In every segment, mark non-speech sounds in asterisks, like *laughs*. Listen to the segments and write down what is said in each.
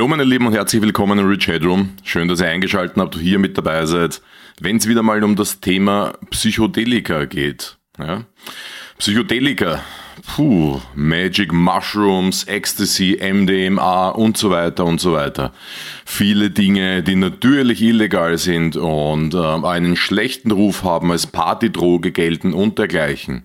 Hallo meine Lieben und herzlich willkommen in Rich Headroom. Schön, dass ihr eingeschaltet habt, hier mit dabei seid, wenn es wieder mal um das Thema Psychedelika geht. Ja? Psychedelika, puh, Magic Mushrooms, Ecstasy, MDMA und so weiter und so weiter. Viele Dinge, die natürlich illegal sind und äh, einen schlechten Ruf haben, als Partydroge gelten und dergleichen.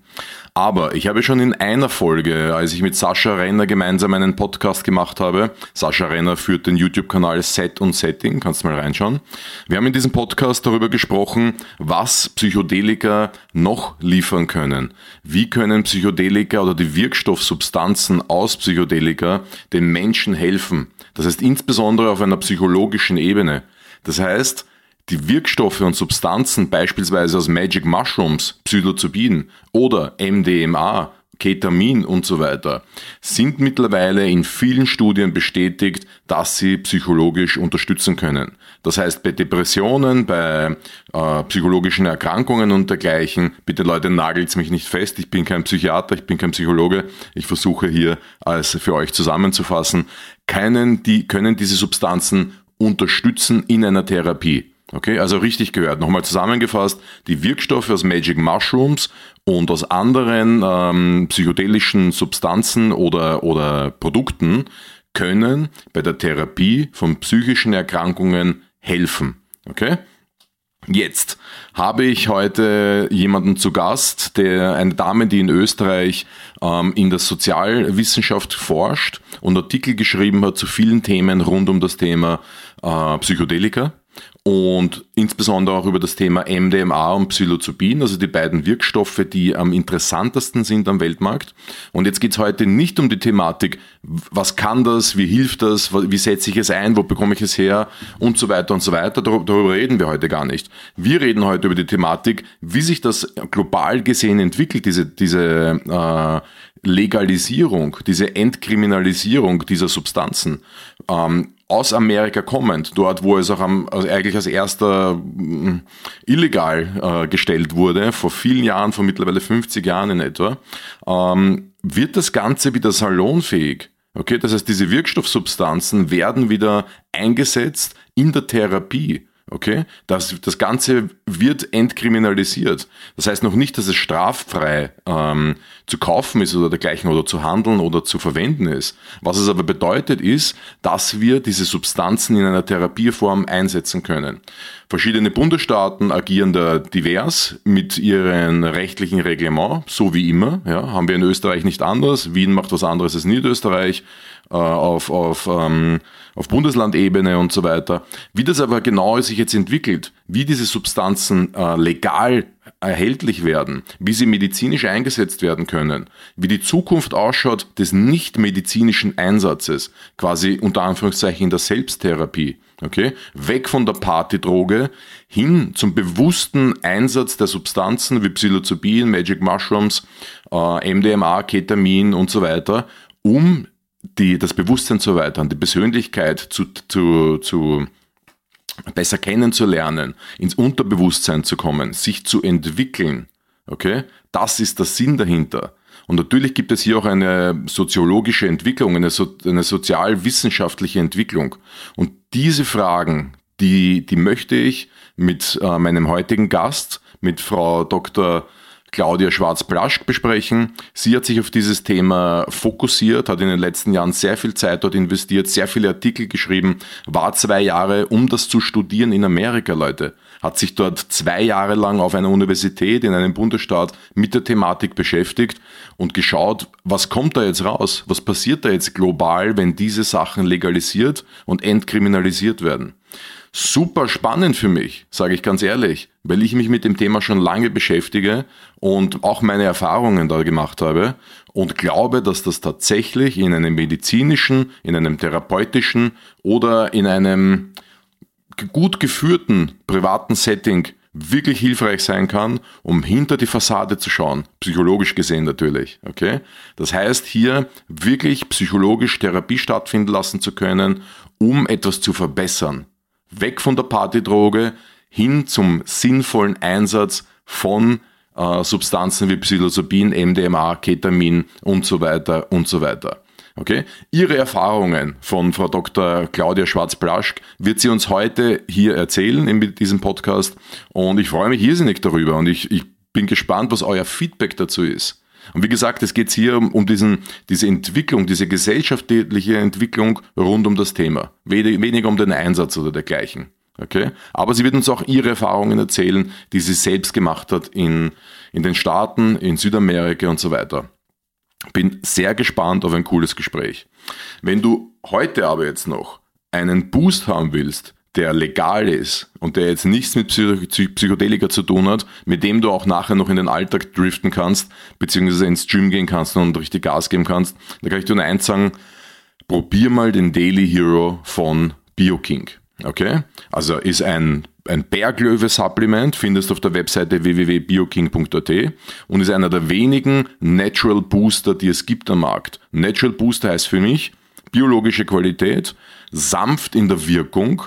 Aber ich habe schon in einer Folge, als ich mit Sascha Renner gemeinsam einen Podcast gemacht habe, Sascha Renner führt den YouTube-Kanal Set und Setting, kannst du mal reinschauen. Wir haben in diesem Podcast darüber gesprochen, was Psychedelika noch liefern können. Wie können Psychedelika oder die Wirkstoffsubstanzen aus Psychedelika den Menschen helfen? Das heißt insbesondere auf einer psychologischen Ebene. Das heißt, die Wirkstoffe und Substanzen beispielsweise aus Magic Mushrooms, Psilocybin oder MDMA, Ketamin und so weiter, sind mittlerweile in vielen Studien bestätigt, dass sie psychologisch unterstützen können. Das heißt, bei Depressionen, bei äh, psychologischen Erkrankungen und dergleichen, bitte Leute, nagelt's mich nicht fest, ich bin kein Psychiater, ich bin kein Psychologe, ich versuche hier als für euch zusammenzufassen, können, die, können diese Substanzen unterstützen in einer Therapie. Okay, also richtig gehört. Nochmal zusammengefasst, die Wirkstoffe aus Magic Mushrooms und aus anderen ähm, psychedelischen Substanzen oder, oder Produkten können bei der Therapie von psychischen Erkrankungen helfen. Okay? Jetzt habe ich heute jemanden zu Gast, der eine Dame, die in Österreich ähm, in der Sozialwissenschaft forscht und Artikel geschrieben hat zu vielen Themen rund um das Thema äh, Psychedelika und insbesondere auch über das Thema MDMA und Psilocybin, also die beiden Wirkstoffe, die am interessantesten sind am Weltmarkt. Und jetzt geht's heute nicht um die Thematik, was kann das, wie hilft das, wie setze ich es ein, wo bekomme ich es her und so weiter und so weiter. Darüber reden wir heute gar nicht. Wir reden heute über die Thematik, wie sich das global gesehen entwickelt, diese, diese äh, Legalisierung, diese Entkriminalisierung dieser Substanzen. Ähm, aus Amerika kommend, dort wo es auch am, also eigentlich als erster mh, illegal äh, gestellt wurde, vor vielen Jahren, vor mittlerweile 50 Jahren in etwa, ähm, wird das Ganze wieder salonfähig. Okay, das heißt, diese Wirkstoffsubstanzen werden wieder eingesetzt in der Therapie. Okay? Das, das Ganze wird entkriminalisiert. Das heißt noch nicht, dass es straffrei ähm, zu kaufen ist oder dergleichen oder zu handeln oder zu verwenden ist. Was es aber bedeutet ist, dass wir diese Substanzen in einer Therapieform einsetzen können. Verschiedene Bundesstaaten agieren da divers mit ihren rechtlichen Reglement, so wie immer. Ja, haben wir in Österreich nicht anders. Wien macht was anderes als Niederösterreich äh, auf, auf, ähm, auf Bundeslandebene und so weiter. Wie das aber genau sich jetzt entwickelt, wie diese Substanzen äh, legal erhältlich werden, wie sie medizinisch eingesetzt werden können, wie die Zukunft ausschaut des nicht medizinischen Einsatzes, quasi unter Anführungszeichen in der Selbsttherapie. Okay? Weg von der Partydroge hin zum bewussten Einsatz der Substanzen wie Psilocybin, Magic Mushrooms, äh, MDMA, Ketamin und so weiter, um die, das Bewusstsein zu erweitern, die Persönlichkeit zu, zu, zu besser kennenzulernen, ins Unterbewusstsein zu kommen, sich zu entwickeln. Okay? Das ist der Sinn dahinter. Und natürlich gibt es hier auch eine soziologische Entwicklung, eine, so, eine sozialwissenschaftliche Entwicklung. Und diese Fragen, die, die möchte ich mit äh, meinem heutigen Gast, mit Frau Dr. Claudia Schwarz-Plaschk besprechen. Sie hat sich auf dieses Thema fokussiert, hat in den letzten Jahren sehr viel Zeit dort investiert, sehr viele Artikel geschrieben, war zwei Jahre, um das zu studieren in Amerika, Leute. Hat sich dort zwei Jahre lang auf einer Universität in einem Bundesstaat mit der Thematik beschäftigt und geschaut, was kommt da jetzt raus? Was passiert da jetzt global, wenn diese Sachen legalisiert und entkriminalisiert werden? super spannend für mich, sage ich ganz ehrlich, weil ich mich mit dem Thema schon lange beschäftige und auch meine Erfahrungen da gemacht habe und glaube, dass das tatsächlich in einem medizinischen, in einem therapeutischen oder in einem gut geführten privaten Setting wirklich hilfreich sein kann, um hinter die Fassade zu schauen, psychologisch gesehen natürlich, okay? Das heißt, hier wirklich psychologisch Therapie stattfinden lassen zu können, um etwas zu verbessern weg von der Partydroge hin zum sinnvollen Einsatz von äh, Substanzen wie Psilocybin, MDMA, Ketamin und so weiter und so weiter. Okay? Ihre Erfahrungen von Frau Dr. Claudia Schwarz-Blaschk wird sie uns heute hier erzählen in diesem Podcast. Und ich freue mich irrsinnig darüber und ich, ich bin gespannt, was euer Feedback dazu ist. Und wie gesagt, es geht hier um diesen, diese Entwicklung, diese gesellschaftliche Entwicklung rund um das Thema. Weniger um den Einsatz oder dergleichen. Okay? Aber sie wird uns auch ihre Erfahrungen erzählen, die sie selbst gemacht hat in, in den Staaten, in Südamerika und so weiter. Bin sehr gespannt auf ein cooles Gespräch. Wenn du heute aber jetzt noch einen Boost haben willst, der legal ist und der jetzt nichts mit Psychedelika zu tun hat, mit dem du auch nachher noch in den Alltag driften kannst, beziehungsweise ins Gym gehen kannst und richtig Gas geben kannst, da kann ich dir nur eins sagen, probier mal den Daily Hero von BioKing. Okay? Also ist ein, ein Berglöwe-Supplement, findest du auf der Webseite www.bioking.at und ist einer der wenigen Natural Booster, die es gibt am Markt. Natural Booster heißt für mich biologische Qualität, sanft in der Wirkung,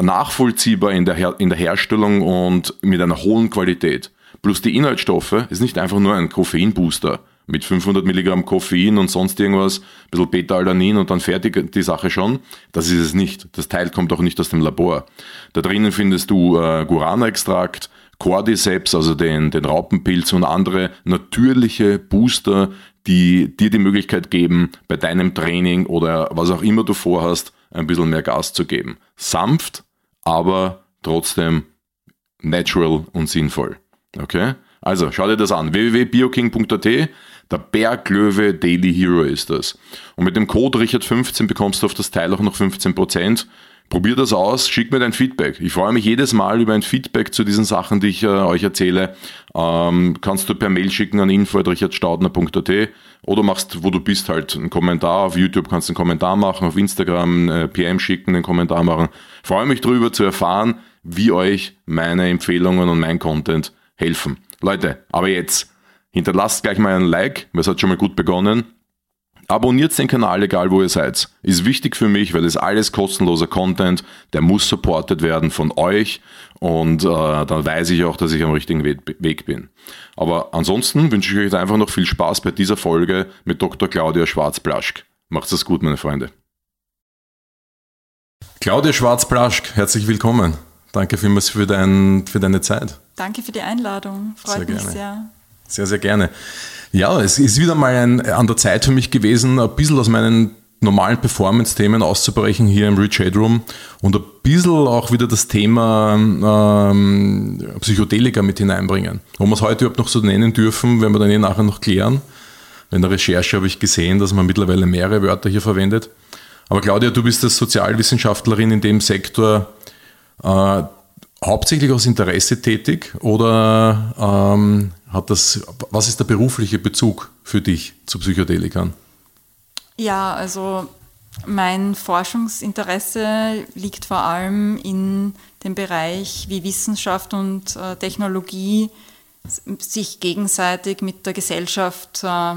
nachvollziehbar in der, Her in der Herstellung und mit einer hohen Qualität. Plus die Inhaltsstoffe ist nicht einfach nur ein Koffeinbooster mit 500 Milligramm Koffein und sonst irgendwas, ein bisschen Beta-Alanin und dann fertig die Sache schon. Das ist es nicht. Das Teil kommt auch nicht aus dem Labor. Da drinnen findest du äh, Guarana-Extrakt, Cordyceps, also den, den Raupenpilz und andere natürliche Booster, die dir die Möglichkeit geben, bei deinem Training oder was auch immer du vorhast, ein bisschen mehr Gas zu geben. Sanft, aber trotzdem natural und sinnvoll. Okay? Also schau dir das an. www.bioking.at der Berglöwe Daily Hero ist das. Und mit dem Code Richard15 bekommst du auf das Teil auch noch 15%. Probier das aus, schick mir dein Feedback. Ich freue mich jedes Mal über ein Feedback zu diesen Sachen, die ich äh, euch erzähle. Ähm, kannst du per Mail schicken an info.richardstaudner.at oder machst, wo du bist, halt einen Kommentar. Auf YouTube kannst du einen Kommentar machen, auf Instagram äh, PM schicken, einen Kommentar machen. Ich freue mich darüber zu erfahren, wie euch meine Empfehlungen und mein Content helfen. Leute, aber jetzt hinterlasst gleich mal ein Like, weil es hat schon mal gut begonnen. Abonniert den Kanal, egal wo ihr seid. Ist wichtig für mich, weil es alles kostenloser Content, der muss supported werden von euch und äh, dann weiß ich auch, dass ich am richtigen Weg bin. Aber ansonsten wünsche ich euch einfach noch viel Spaß bei dieser Folge mit Dr. Claudia Schwarz-Blaschk. Macht's es gut, meine Freunde. Claudia Schwarz-Blaschk, herzlich willkommen. Danke vielmals für, dein, für deine Zeit. Danke für die Einladung. Freut sehr mich gerne. sehr. Sehr, sehr gerne. Ja, es ist wieder mal ein, an der Zeit für mich gewesen, ein bisschen aus meinen normalen Performance-Themen auszubrechen hier im Rich Headroom und ein bisschen auch wieder das Thema ähm, Psychedelika mit hineinbringen. Ob wir es heute überhaupt noch so nennen dürfen, werden wir dann eh nachher noch klären. In der Recherche habe ich gesehen, dass man mittlerweile mehrere Wörter hier verwendet. Aber Claudia, du bist als Sozialwissenschaftlerin in dem Sektor. Äh, hauptsächlich aus Interesse tätig oder ähm, hat das, was ist der berufliche Bezug für dich zu Psychedelikern? Ja, also mein Forschungsinteresse liegt vor allem in dem Bereich, wie Wissenschaft und äh, Technologie sich gegenseitig mit der Gesellschaft äh,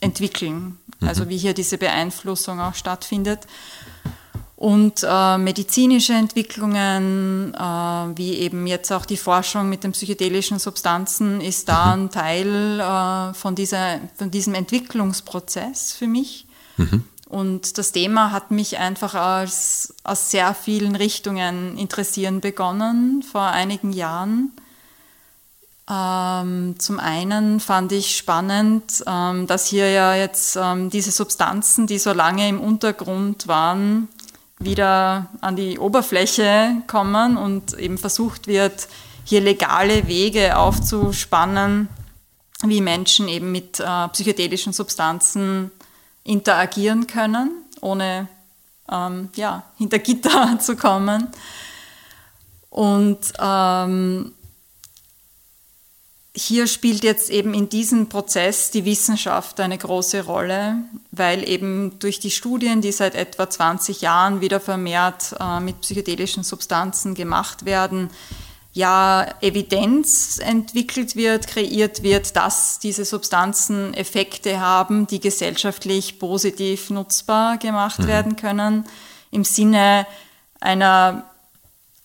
entwickeln. Mhm. Also wie hier diese Beeinflussung auch stattfindet. Und äh, medizinische Entwicklungen, äh, wie eben jetzt auch die Forschung mit den psychedelischen Substanzen, ist da mhm. ein Teil äh, von, dieser, von diesem Entwicklungsprozess für mich. Mhm. Und das Thema hat mich einfach aus, aus sehr vielen Richtungen interessieren begonnen vor einigen Jahren. Ähm, zum einen fand ich spannend, ähm, dass hier ja jetzt ähm, diese Substanzen, die so lange im Untergrund waren, wieder an die Oberfläche kommen und eben versucht wird, hier legale Wege aufzuspannen, wie Menschen eben mit äh, psychedelischen Substanzen interagieren können, ohne ähm, ja, hinter Gitter *laughs* zu kommen. Und ähm, hier spielt jetzt eben in diesem Prozess die Wissenschaft eine große Rolle, weil eben durch die Studien, die seit etwa 20 Jahren wieder vermehrt äh, mit psychedelischen Substanzen gemacht werden, ja Evidenz entwickelt wird, kreiert wird, dass diese Substanzen Effekte haben, die gesellschaftlich positiv nutzbar gemacht mhm. werden können, im Sinne einer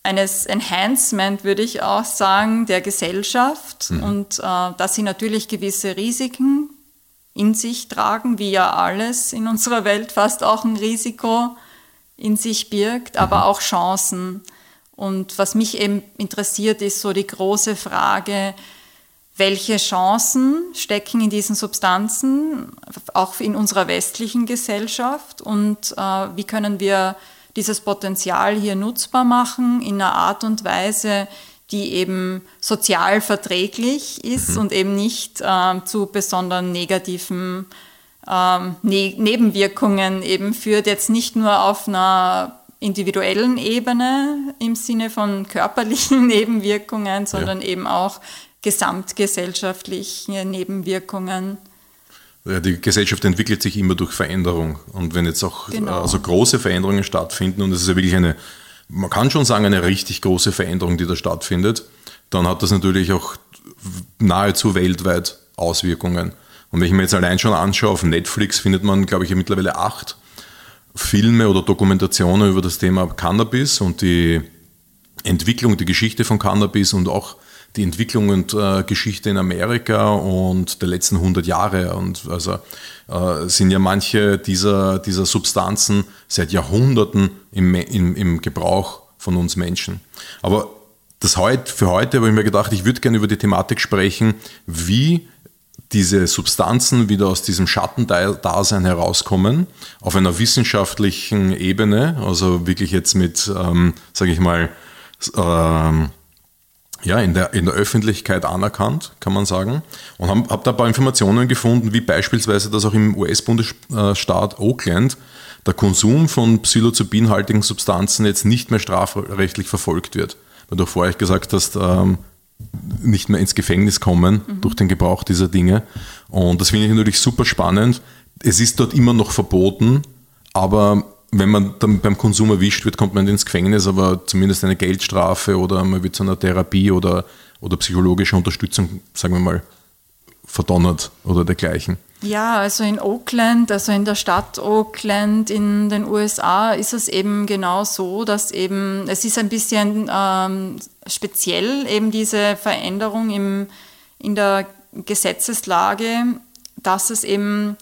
eines Enhancement, würde ich auch sagen, der Gesellschaft mhm. und äh, dass sie natürlich gewisse Risiken in sich tragen, wie ja alles in unserer Welt fast auch ein Risiko in sich birgt, aber mhm. auch Chancen. Und was mich eben interessiert, ist so die große Frage, welche Chancen stecken in diesen Substanzen, auch in unserer westlichen Gesellschaft und äh, wie können wir dieses Potenzial hier nutzbar machen in einer Art und Weise, die eben sozial verträglich ist mhm. und eben nicht äh, zu besonderen negativen ähm, ne Nebenwirkungen eben führt, jetzt nicht nur auf einer individuellen Ebene im Sinne von körperlichen *laughs* Nebenwirkungen, sondern ja. eben auch gesamtgesellschaftliche Nebenwirkungen. Ja, die Gesellschaft entwickelt sich immer durch Veränderung. Und wenn jetzt auch genau. also große Veränderungen stattfinden, und es ist ja wirklich eine man kann schon sagen, eine richtig große Veränderung, die da stattfindet, dann hat das natürlich auch nahezu weltweit Auswirkungen. Und wenn ich mir jetzt allein schon anschaue, auf Netflix findet man, glaube ich, mittlerweile acht Filme oder Dokumentationen über das Thema Cannabis und die Entwicklung, die Geschichte von Cannabis und auch die Entwicklung und äh, Geschichte in Amerika und der letzten 100 Jahre. Und also äh, sind ja manche dieser, dieser Substanzen seit Jahrhunderten im, im, im Gebrauch von uns Menschen. Aber das heut, für heute habe ich mir gedacht, ich würde gerne über die Thematik sprechen, wie diese Substanzen wieder aus diesem Schattendasein herauskommen, auf einer wissenschaftlichen Ebene, also wirklich jetzt mit, ähm, sage ich mal, ähm, ja, in, der, in der Öffentlichkeit anerkannt, kann man sagen. Und habe hab da ein paar Informationen gefunden, wie beispielsweise, dass auch im US-Bundesstaat Oakland der Konsum von psilocybinhaltigen Substanzen jetzt nicht mehr strafrechtlich verfolgt wird. Weil du vorher gesagt hast, ähm, nicht mehr ins Gefängnis kommen mhm. durch den Gebrauch dieser Dinge. Und das finde ich natürlich super spannend. Es ist dort immer noch verboten, aber wenn man dann beim Konsum erwischt wird, kommt man ins Gefängnis, aber zumindest eine Geldstrafe oder man wird zu einer Therapie oder, oder psychologischer Unterstützung, sagen wir mal, verdonnert oder dergleichen. Ja, also in Oakland, also in der Stadt Oakland in den USA ist es eben genau so, dass eben, es ist ein bisschen ähm, speziell eben diese Veränderung im, in der Gesetzeslage, dass es eben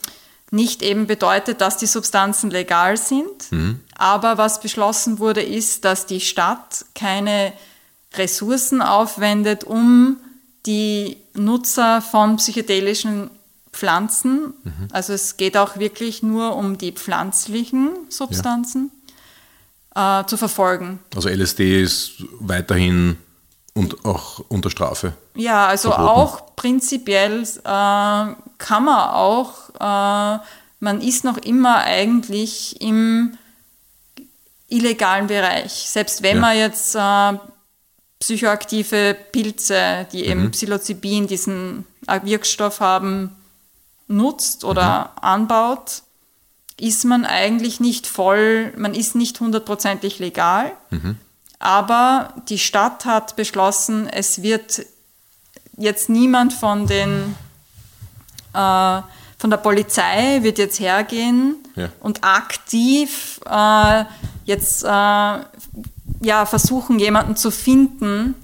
nicht eben bedeutet, dass die Substanzen legal sind. Mhm. Aber was beschlossen wurde, ist, dass die Stadt keine Ressourcen aufwendet, um die Nutzer von psychedelischen Pflanzen, mhm. also es geht auch wirklich nur um die pflanzlichen Substanzen, ja. äh, zu verfolgen. Also LSD ist weiterhin und auch unter Strafe. Ja, also verboten. auch prinzipiell äh, kann man auch äh, man ist noch immer eigentlich im illegalen Bereich. Selbst wenn ja. man jetzt äh, psychoaktive Pilze, die mhm. eben Psilocybin, diesen Wirkstoff haben, nutzt oder mhm. anbaut, ist man eigentlich nicht voll, man ist nicht hundertprozentig legal. Mhm. Aber die Stadt hat beschlossen, es wird jetzt niemand von den äh, von der Polizei wird jetzt hergehen ja. und aktiv äh, jetzt äh, ja, versuchen, jemanden zu finden,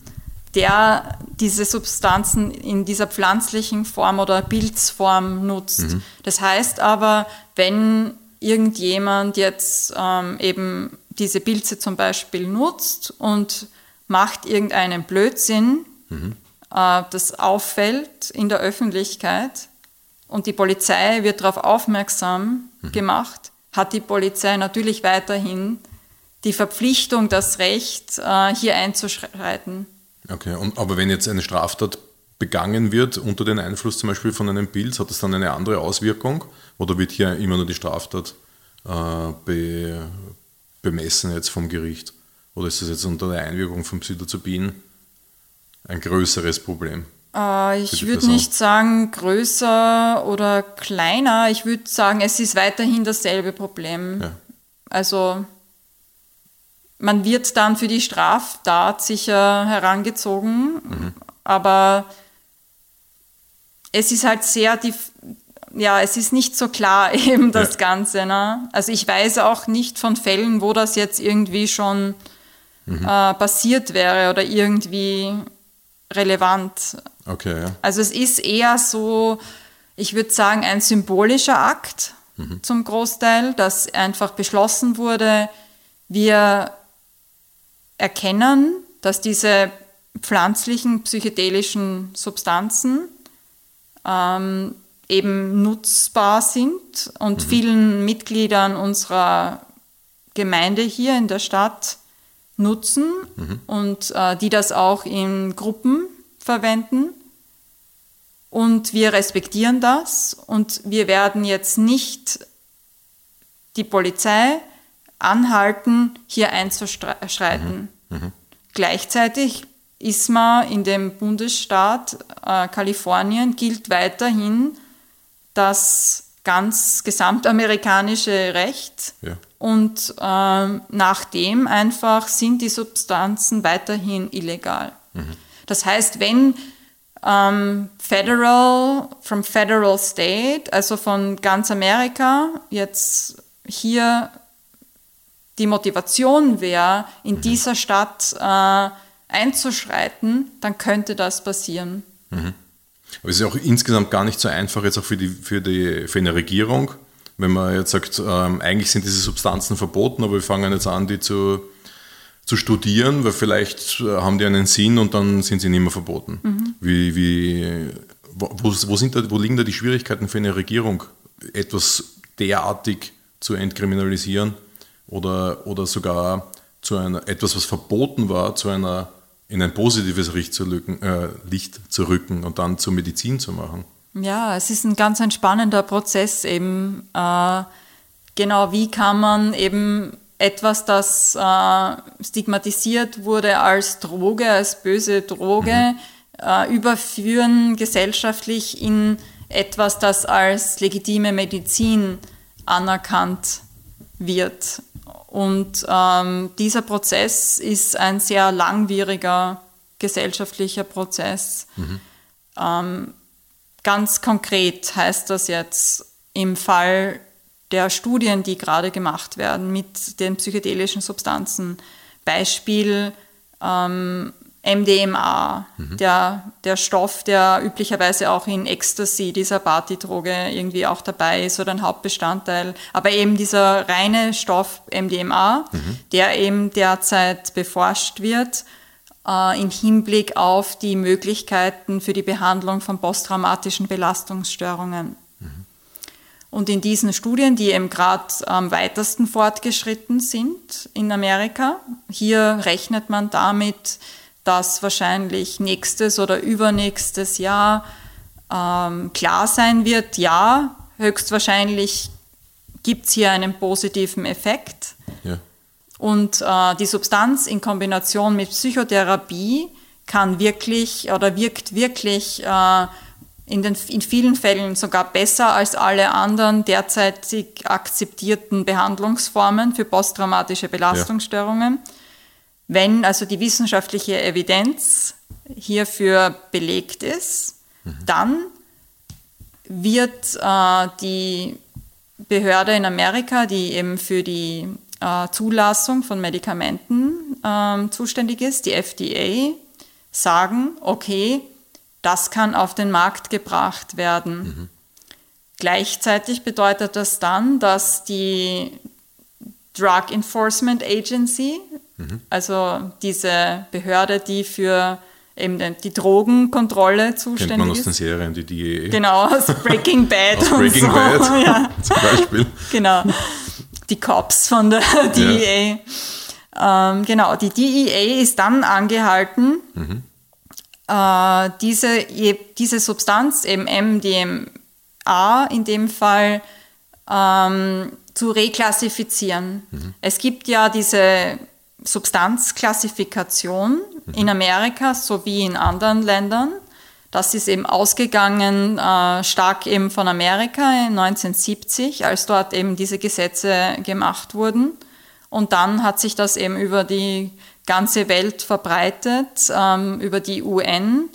der diese Substanzen in dieser pflanzlichen Form oder Pilzform nutzt. Mhm. Das heißt aber, wenn irgendjemand jetzt ähm, eben diese Pilze zum Beispiel nutzt und macht irgendeinen Blödsinn, mhm. äh, das auffällt in der Öffentlichkeit, und die Polizei wird darauf aufmerksam mhm. gemacht, hat die Polizei natürlich weiterhin die Verpflichtung, das Recht, äh, hier einzuschreiten. Okay, und, aber wenn jetzt eine Straftat begangen wird unter den Einfluss zum Beispiel von einem Bild, hat das dann eine andere Auswirkung oder wird hier immer nur die Straftat äh, be, bemessen jetzt vom Gericht? Oder ist das jetzt unter der Einwirkung von Psilocybin ein größeres Problem? Äh, ich würde nicht sagen größer oder kleiner. Ich würde sagen, es ist weiterhin dasselbe Problem. Ja. Also man wird dann für die Straftat sicher herangezogen, mhm. aber es ist halt sehr, ja, es ist nicht so klar *laughs* eben das ja. Ganze. Ne? Also ich weiß auch nicht von Fällen, wo das jetzt irgendwie schon mhm. äh, passiert wäre oder irgendwie relevant. Okay, ja. Also es ist eher so, ich würde sagen, ein symbolischer Akt mhm. zum Großteil, dass einfach beschlossen wurde, wir erkennen, dass diese pflanzlichen psychedelischen Substanzen ähm, eben nutzbar sind und mhm. vielen Mitgliedern unserer Gemeinde hier in der Stadt nutzen mhm. und äh, die das auch in Gruppen verwenden. Und wir respektieren das und wir werden jetzt nicht die Polizei anhalten, hier einzuschreiten. Mhm. Mhm. Gleichzeitig ist man in dem Bundesstaat äh, Kalifornien, gilt weiterhin das ganz gesamtamerikanische Recht. Ja. Und äh, nachdem einfach sind die Substanzen weiterhin illegal. Mhm. Das heißt, wenn ähm, Federal, from Federal State, also von ganz Amerika, jetzt hier die Motivation wäre, in mhm. dieser Stadt äh, einzuschreiten, dann könnte das passieren. Mhm. Aber es ist auch insgesamt gar nicht so einfach jetzt auch für, die, für, die, für eine Regierung, wenn man jetzt sagt, ähm, eigentlich sind diese Substanzen verboten, aber wir fangen jetzt an, die zu, zu studieren, weil vielleicht äh, haben die einen Sinn und dann sind sie nicht mehr verboten. Mhm. Wie, wie, wo, wo, sind da, wo liegen da die Schwierigkeiten für eine Regierung, etwas derartig zu entkriminalisieren oder, oder sogar zu einer, etwas, was verboten war, zu einer in ein positives Licht zu, rücken, äh, Licht zu rücken und dann zur Medizin zu machen. Ja, es ist ein ganz ein spannender Prozess eben. Äh, genau, wie kann man eben etwas, das äh, stigmatisiert wurde als Droge, als böse Droge, mhm. äh, überführen gesellschaftlich in etwas, das als legitime Medizin anerkannt wird. Und ähm, dieser Prozess ist ein sehr langwieriger gesellschaftlicher Prozess. Mhm. Ähm, ganz konkret heißt das jetzt im Fall der Studien, die gerade gemacht werden mit den psychedelischen Substanzen. Beispiel ähm, MDMA, mhm. der, der Stoff, der üblicherweise auch in Ecstasy, dieser Partydroge, irgendwie auch dabei ist oder ein Hauptbestandteil. Aber eben dieser reine Stoff MDMA, mhm. der eben derzeit beforscht wird äh, im Hinblick auf die Möglichkeiten für die Behandlung von posttraumatischen Belastungsstörungen. Mhm. Und in diesen Studien, die eben gerade am weitesten fortgeschritten sind in Amerika, hier rechnet man damit, dass wahrscheinlich nächstes oder übernächstes Jahr ähm, klar sein wird, ja, höchstwahrscheinlich gibt es hier einen positiven Effekt. Ja. Und äh, die Substanz in Kombination mit Psychotherapie kann wirklich oder wirkt wirklich äh, in, den, in vielen Fällen sogar besser als alle anderen derzeitig akzeptierten Behandlungsformen für posttraumatische Belastungsstörungen. Ja. Wenn also die wissenschaftliche Evidenz hierfür belegt ist, mhm. dann wird äh, die Behörde in Amerika, die eben für die äh, Zulassung von Medikamenten äh, zuständig ist, die FDA, sagen, okay, das kann auf den Markt gebracht werden. Mhm. Gleichzeitig bedeutet das dann, dass die Drug Enforcement Agency, Mhm. Also diese Behörde, die für eben die Drogenkontrolle zuständig Kennt man aus den Serien, die DEA. Genau, aus *laughs* Breaking Bad aus Breaking so. Bad *laughs* ja. *laughs* zum Beispiel. Genau, die Cops von der DEA. Ja. Ähm, genau, die DEA ist dann angehalten, mhm. äh, diese, diese Substanz, eben MDMA in dem Fall, ähm, zu reklassifizieren. Mhm. Es gibt ja diese Substanzklassifikation mhm. in Amerika sowie in anderen Ländern. Das ist eben ausgegangen äh, stark eben von Amerika 1970, als dort eben diese Gesetze gemacht wurden. Und dann hat sich das eben über die ganze Welt verbreitet, ähm, über die UN,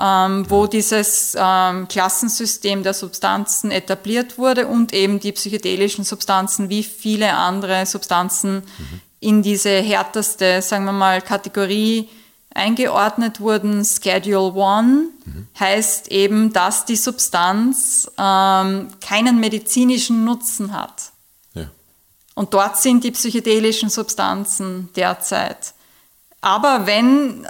ähm, wo dieses ähm, Klassensystem der Substanzen etabliert wurde und eben die psychedelischen Substanzen wie viele andere Substanzen mhm in diese härteste, sagen wir mal, Kategorie eingeordnet wurden. Schedule 1 mhm. heißt eben, dass die Substanz ähm, keinen medizinischen Nutzen hat. Ja. Und dort sind die psychedelischen Substanzen derzeit. Aber wenn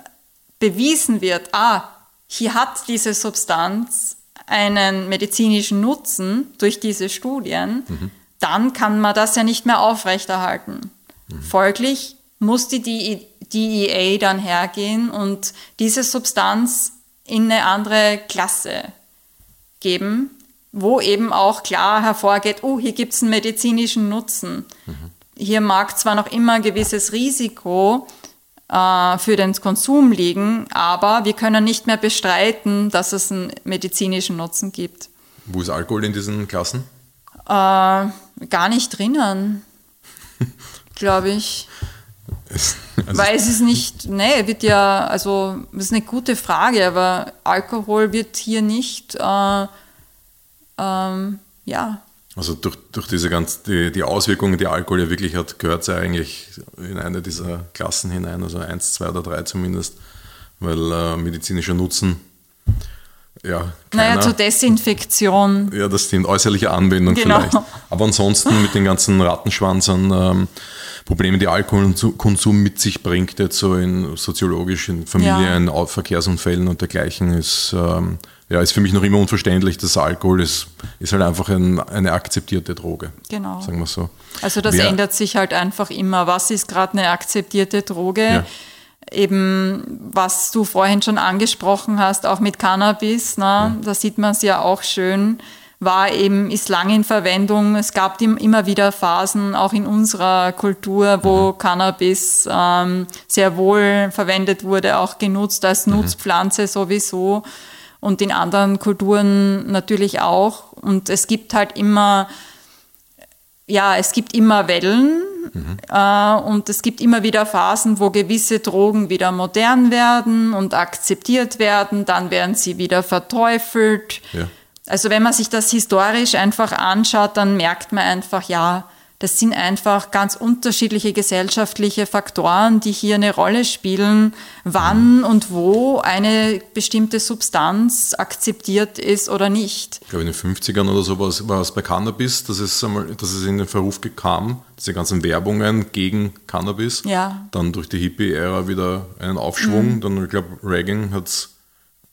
bewiesen wird, ah, hier hat diese Substanz einen medizinischen Nutzen durch diese Studien, mhm. dann kann man das ja nicht mehr aufrechterhalten. Mhm. Folglich muss die DEA dann hergehen und diese Substanz in eine andere Klasse geben, wo eben auch klar hervorgeht, oh, hier gibt es einen medizinischen Nutzen. Mhm. Hier mag zwar noch immer ein gewisses Risiko äh, für den Konsum liegen, aber wir können nicht mehr bestreiten, dass es einen medizinischen Nutzen gibt. Wo ist Alkohol in diesen Klassen? Äh, gar nicht drinnen, *laughs* glaube ich. Also Weil es ist nicht, nee, wird ja, also das ist eine gute Frage, aber Alkohol wird hier nicht, äh, ähm, ja. Also durch, durch diese ganz, die, die Auswirkungen, die Alkohol ja wirklich hat, gehört es ja eigentlich in eine dieser Klassen hinein, also eins, zwei oder drei zumindest, weil äh, medizinischer Nutzen ja, keiner, naja, zur Desinfektion. Ja, das stimmt, äußerliche Anwendung genau. vielleicht. Aber ansonsten mit den ganzen Rattenschwanz an ähm, Problemen, die Alkoholkonsum mit sich bringt, jetzt so in soziologischen Familien, ja. Verkehrsunfällen und dergleichen, ist, ähm, ja, ist für mich noch immer unverständlich, dass Alkohol ist, ist halt einfach ein, eine akzeptierte Droge. Genau. Sagen wir so. Also das Wer, ändert sich halt einfach immer. Was ist gerade eine akzeptierte Droge? Ja eben, was du vorhin schon angesprochen hast, auch mit Cannabis, ne? Ja. da sieht man es ja auch schön, war eben, ist lange in Verwendung. Es gab immer wieder Phasen, auch in unserer Kultur, wo mhm. Cannabis ähm, sehr wohl verwendet wurde, auch genutzt als mhm. Nutzpflanze sowieso und in anderen Kulturen natürlich auch. Und es gibt halt immer, ja, es gibt immer Wellen mhm. äh, und es gibt immer wieder Phasen, wo gewisse Drogen wieder modern werden und akzeptiert werden, dann werden sie wieder verteufelt. Ja. Also wenn man sich das historisch einfach anschaut, dann merkt man einfach, ja, das sind einfach ganz unterschiedliche gesellschaftliche Faktoren, die hier eine Rolle spielen, wann und wo eine bestimmte Substanz akzeptiert ist oder nicht. Ich glaube, in den 50ern oder so war es, war es bei Cannabis, dass es, einmal, dass es in den Verruf kam, diese ganzen Werbungen gegen Cannabis. Ja. Dann durch die Hippie-Ära wieder einen Aufschwung. Mhm. Dann, ich glaube, Reagan hat es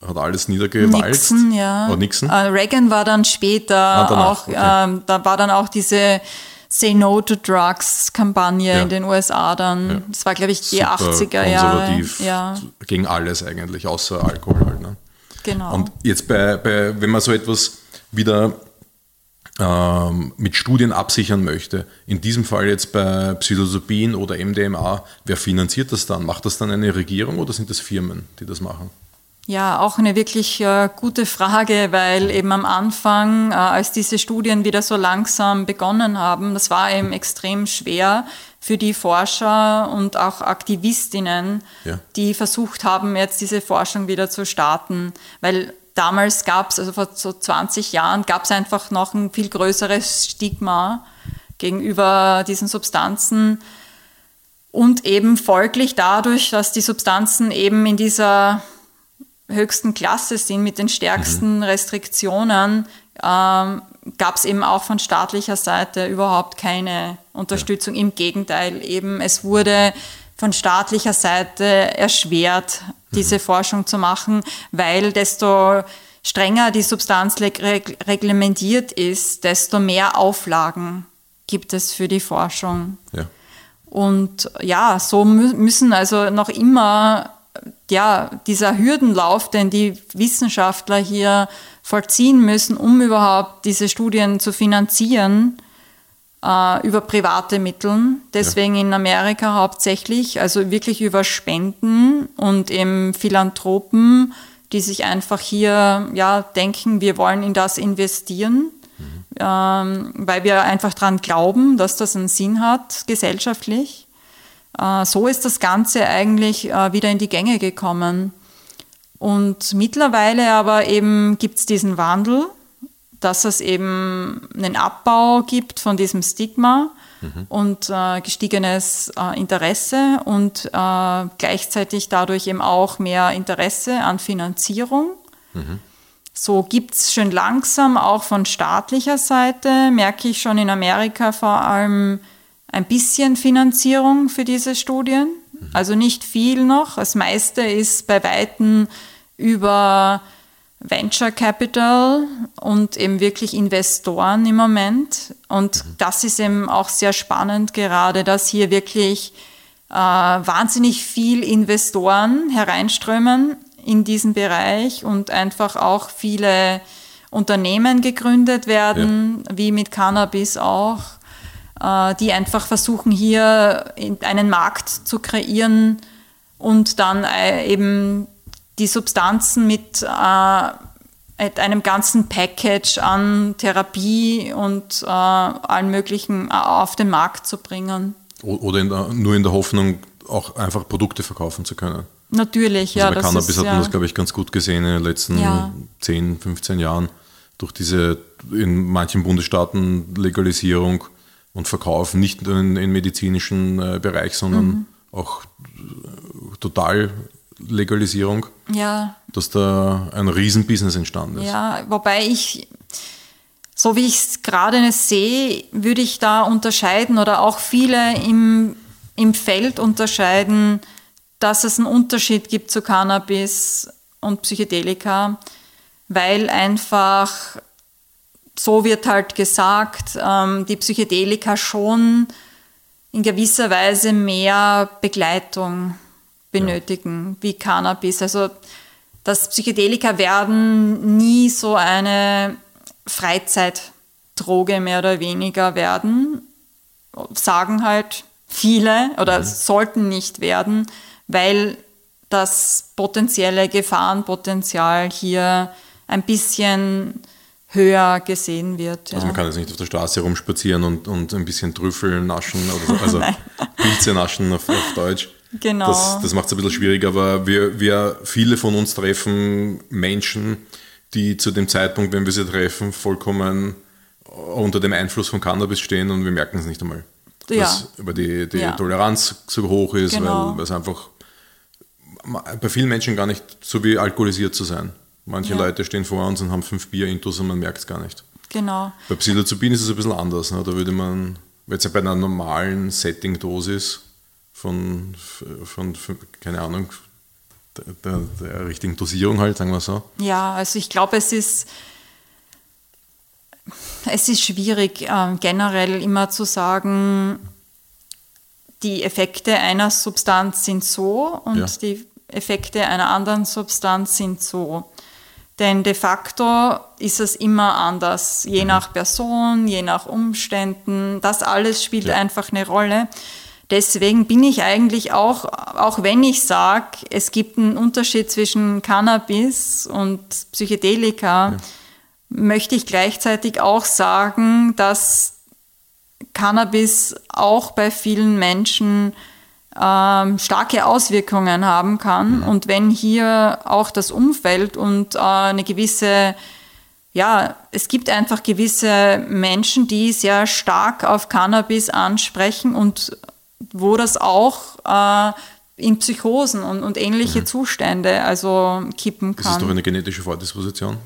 hat alles niedergewalzt. Nixon, ja. Oder Nixon? Uh, Reagan war dann später ah, danach, auch, okay. ähm, da war dann auch diese Say No to Drugs Kampagne ja. in den USA dann. Ja. Das war, glaube ich, die Super 80er Jahre. Ja. Gegen alles eigentlich, außer Alkohol halt. Ne? Genau. Und jetzt bei, bei, wenn man so etwas wieder ähm, mit Studien absichern möchte, in diesem Fall jetzt bei Psilocybin oder MDMA, wer finanziert das dann? Macht das dann eine Regierung oder sind das Firmen, die das machen? Ja, auch eine wirklich äh, gute Frage, weil eben am Anfang, äh, als diese Studien wieder so langsam begonnen haben, das war eben extrem schwer für die Forscher und auch Aktivistinnen, ja. die versucht haben, jetzt diese Forschung wieder zu starten, weil damals gab es, also vor so 20 Jahren, gab es einfach noch ein viel größeres Stigma gegenüber diesen Substanzen und eben folglich dadurch, dass die Substanzen eben in dieser höchsten Klasse sind, mit den stärksten mhm. Restriktionen, ähm, gab es eben auch von staatlicher Seite überhaupt keine Unterstützung. Ja. Im Gegenteil, eben es wurde von staatlicher Seite erschwert, diese mhm. Forschung zu machen, weil desto strenger die Substanz reglementiert ist, desto mehr Auflagen gibt es für die Forschung. Ja. Und ja, so müssen also noch immer ja, dieser Hürdenlauf, den die Wissenschaftler hier vollziehen müssen, um überhaupt diese Studien zu finanzieren, äh, über private Mittel. Deswegen ja. in Amerika hauptsächlich, also wirklich über Spenden und eben Philanthropen, die sich einfach hier ja, denken, wir wollen in das investieren, mhm. ähm, weil wir einfach daran glauben, dass das einen Sinn hat gesellschaftlich. Äh, so ist das Ganze eigentlich äh, wieder in die Gänge gekommen. Und mittlerweile aber eben gibt es diesen Wandel, dass es eben einen Abbau gibt von diesem Stigma mhm. und äh, gestiegenes äh, Interesse und äh, gleichzeitig dadurch eben auch mehr Interesse an Finanzierung. Mhm. So gibt es schon langsam auch von staatlicher Seite, merke ich schon in Amerika vor allem ein bisschen Finanzierung für diese Studien. Mhm. Also nicht viel noch. Das meiste ist bei Weitem über Venture Capital und eben wirklich Investoren im Moment. Und mhm. das ist eben auch sehr spannend gerade, dass hier wirklich äh, wahnsinnig viel Investoren hereinströmen in diesen Bereich und einfach auch viele Unternehmen gegründet werden, ja. wie mit Cannabis auch, die einfach versuchen hier einen Markt zu kreieren und dann äh, eben die Substanzen mit äh, einem ganzen Package an Therapie und äh, allen möglichen äh, auf den Markt zu bringen. Oder in der, nur in der Hoffnung, auch einfach Produkte verkaufen zu können. Natürlich, also ja. Bei Cannabis ist, hat man ja. das, glaube ich, ganz gut gesehen in den letzten ja. 10, 15 Jahren. Durch diese in manchen Bundesstaaten Legalisierung und Verkauf, nicht nur im medizinischen äh, Bereich, sondern mhm. auch äh, total Legalisierung, ja. dass da ein Riesenbusiness entstanden ist. Ja, wobei ich, so wie ich es gerade sehe, würde ich da unterscheiden oder auch viele im, im Feld unterscheiden, dass es einen Unterschied gibt zu Cannabis und Psychedelika, weil einfach, so wird halt gesagt, ähm, die Psychedelika schon in gewisser Weise mehr Begleitung benötigen ja. wie Cannabis. Also das Psychedelika werden nie so eine Freizeitdroge mehr oder weniger werden, sagen halt viele oder mhm. sollten nicht werden, weil das potenzielle Gefahrenpotenzial hier ein bisschen höher gesehen wird. Also man kann jetzt nicht auf der Straße rumspazieren und, und ein bisschen Trüffel naschen oder so, also *laughs* Pilze naschen auf, auf Deutsch. Genau. Das, das macht es ein bisschen schwierig, aber wir, wir, viele von uns treffen Menschen, die zu dem Zeitpunkt, wenn wir sie treffen, vollkommen unter dem Einfluss von Cannabis stehen und wir merken es nicht einmal. Ja. Weil die, die ja. Toleranz so hoch ist, genau. weil es einfach bei vielen Menschen gar nicht so wie alkoholisiert zu sein. Manche ja. Leute stehen vor uns und haben fünf Bier intus und man merkt es gar nicht. Genau. Bei Psilocybin ist es ein bisschen anders. Ne? Da würde man, wenn es ja bei einer normalen Setting-Dosis von, von, von, keine Ahnung, der, der, der, richtigen Dosierung halt, sagen wir so. Ja, also ich glaube, es ist, es ist schwierig, äh, generell immer zu sagen, die Effekte einer Substanz sind so und ja. die Effekte einer anderen Substanz sind so. Denn de facto ist es immer anders, je mhm. nach Person, je nach Umständen. Das alles spielt ja. einfach eine Rolle. Deswegen bin ich eigentlich auch, auch wenn ich sage, es gibt einen Unterschied zwischen Cannabis und Psychedelika, ja. möchte ich gleichzeitig auch sagen, dass Cannabis auch bei vielen Menschen ähm, starke Auswirkungen haben kann. Mhm. Und wenn hier auch das Umfeld und äh, eine gewisse, ja, es gibt einfach gewisse Menschen, die sehr stark auf Cannabis ansprechen und wo das auch äh, in Psychosen und, und ähnliche mhm. Zustände also kippen kann. Ist das doch eine genetische Vordisposition?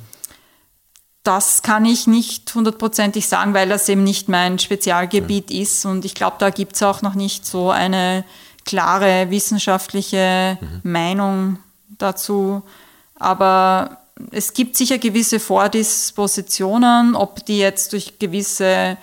Das kann ich nicht hundertprozentig sagen, weil das eben nicht mein Spezialgebiet ja. ist. Und ich glaube, da gibt es auch noch nicht so eine klare wissenschaftliche mhm. Meinung dazu. Aber es gibt sicher gewisse Vordispositionen, ob die jetzt durch gewisse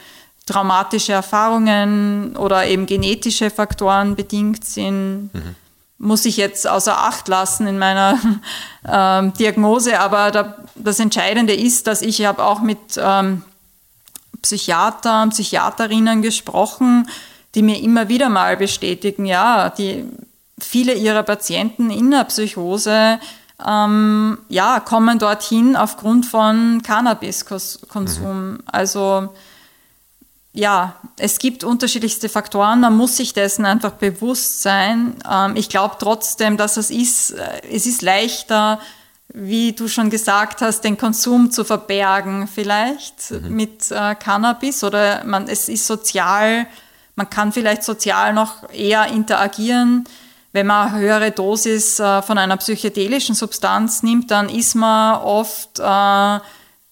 traumatische Erfahrungen oder eben genetische Faktoren bedingt sind, mhm. muss ich jetzt außer Acht lassen in meiner *laughs* ähm, Diagnose. Aber da, das Entscheidende ist, dass ich habe auch mit ähm, Psychiatern, Psychiaterinnen gesprochen, die mir immer wieder mal bestätigen, ja, die viele ihrer Patienten in der Psychose ähm, ja, kommen dorthin aufgrund von Cannabiskonsum. Mhm. Also ja, es gibt unterschiedlichste Faktoren, man muss sich dessen einfach bewusst sein. Ähm, ich glaube trotzdem, dass es ist, äh, es ist leichter, wie du schon gesagt hast, den Konsum zu verbergen vielleicht mhm. mit äh, Cannabis oder man, es ist sozial man kann vielleicht sozial noch eher interagieren. Wenn man eine höhere Dosis äh, von einer psychedelischen Substanz nimmt, dann ist man oft äh,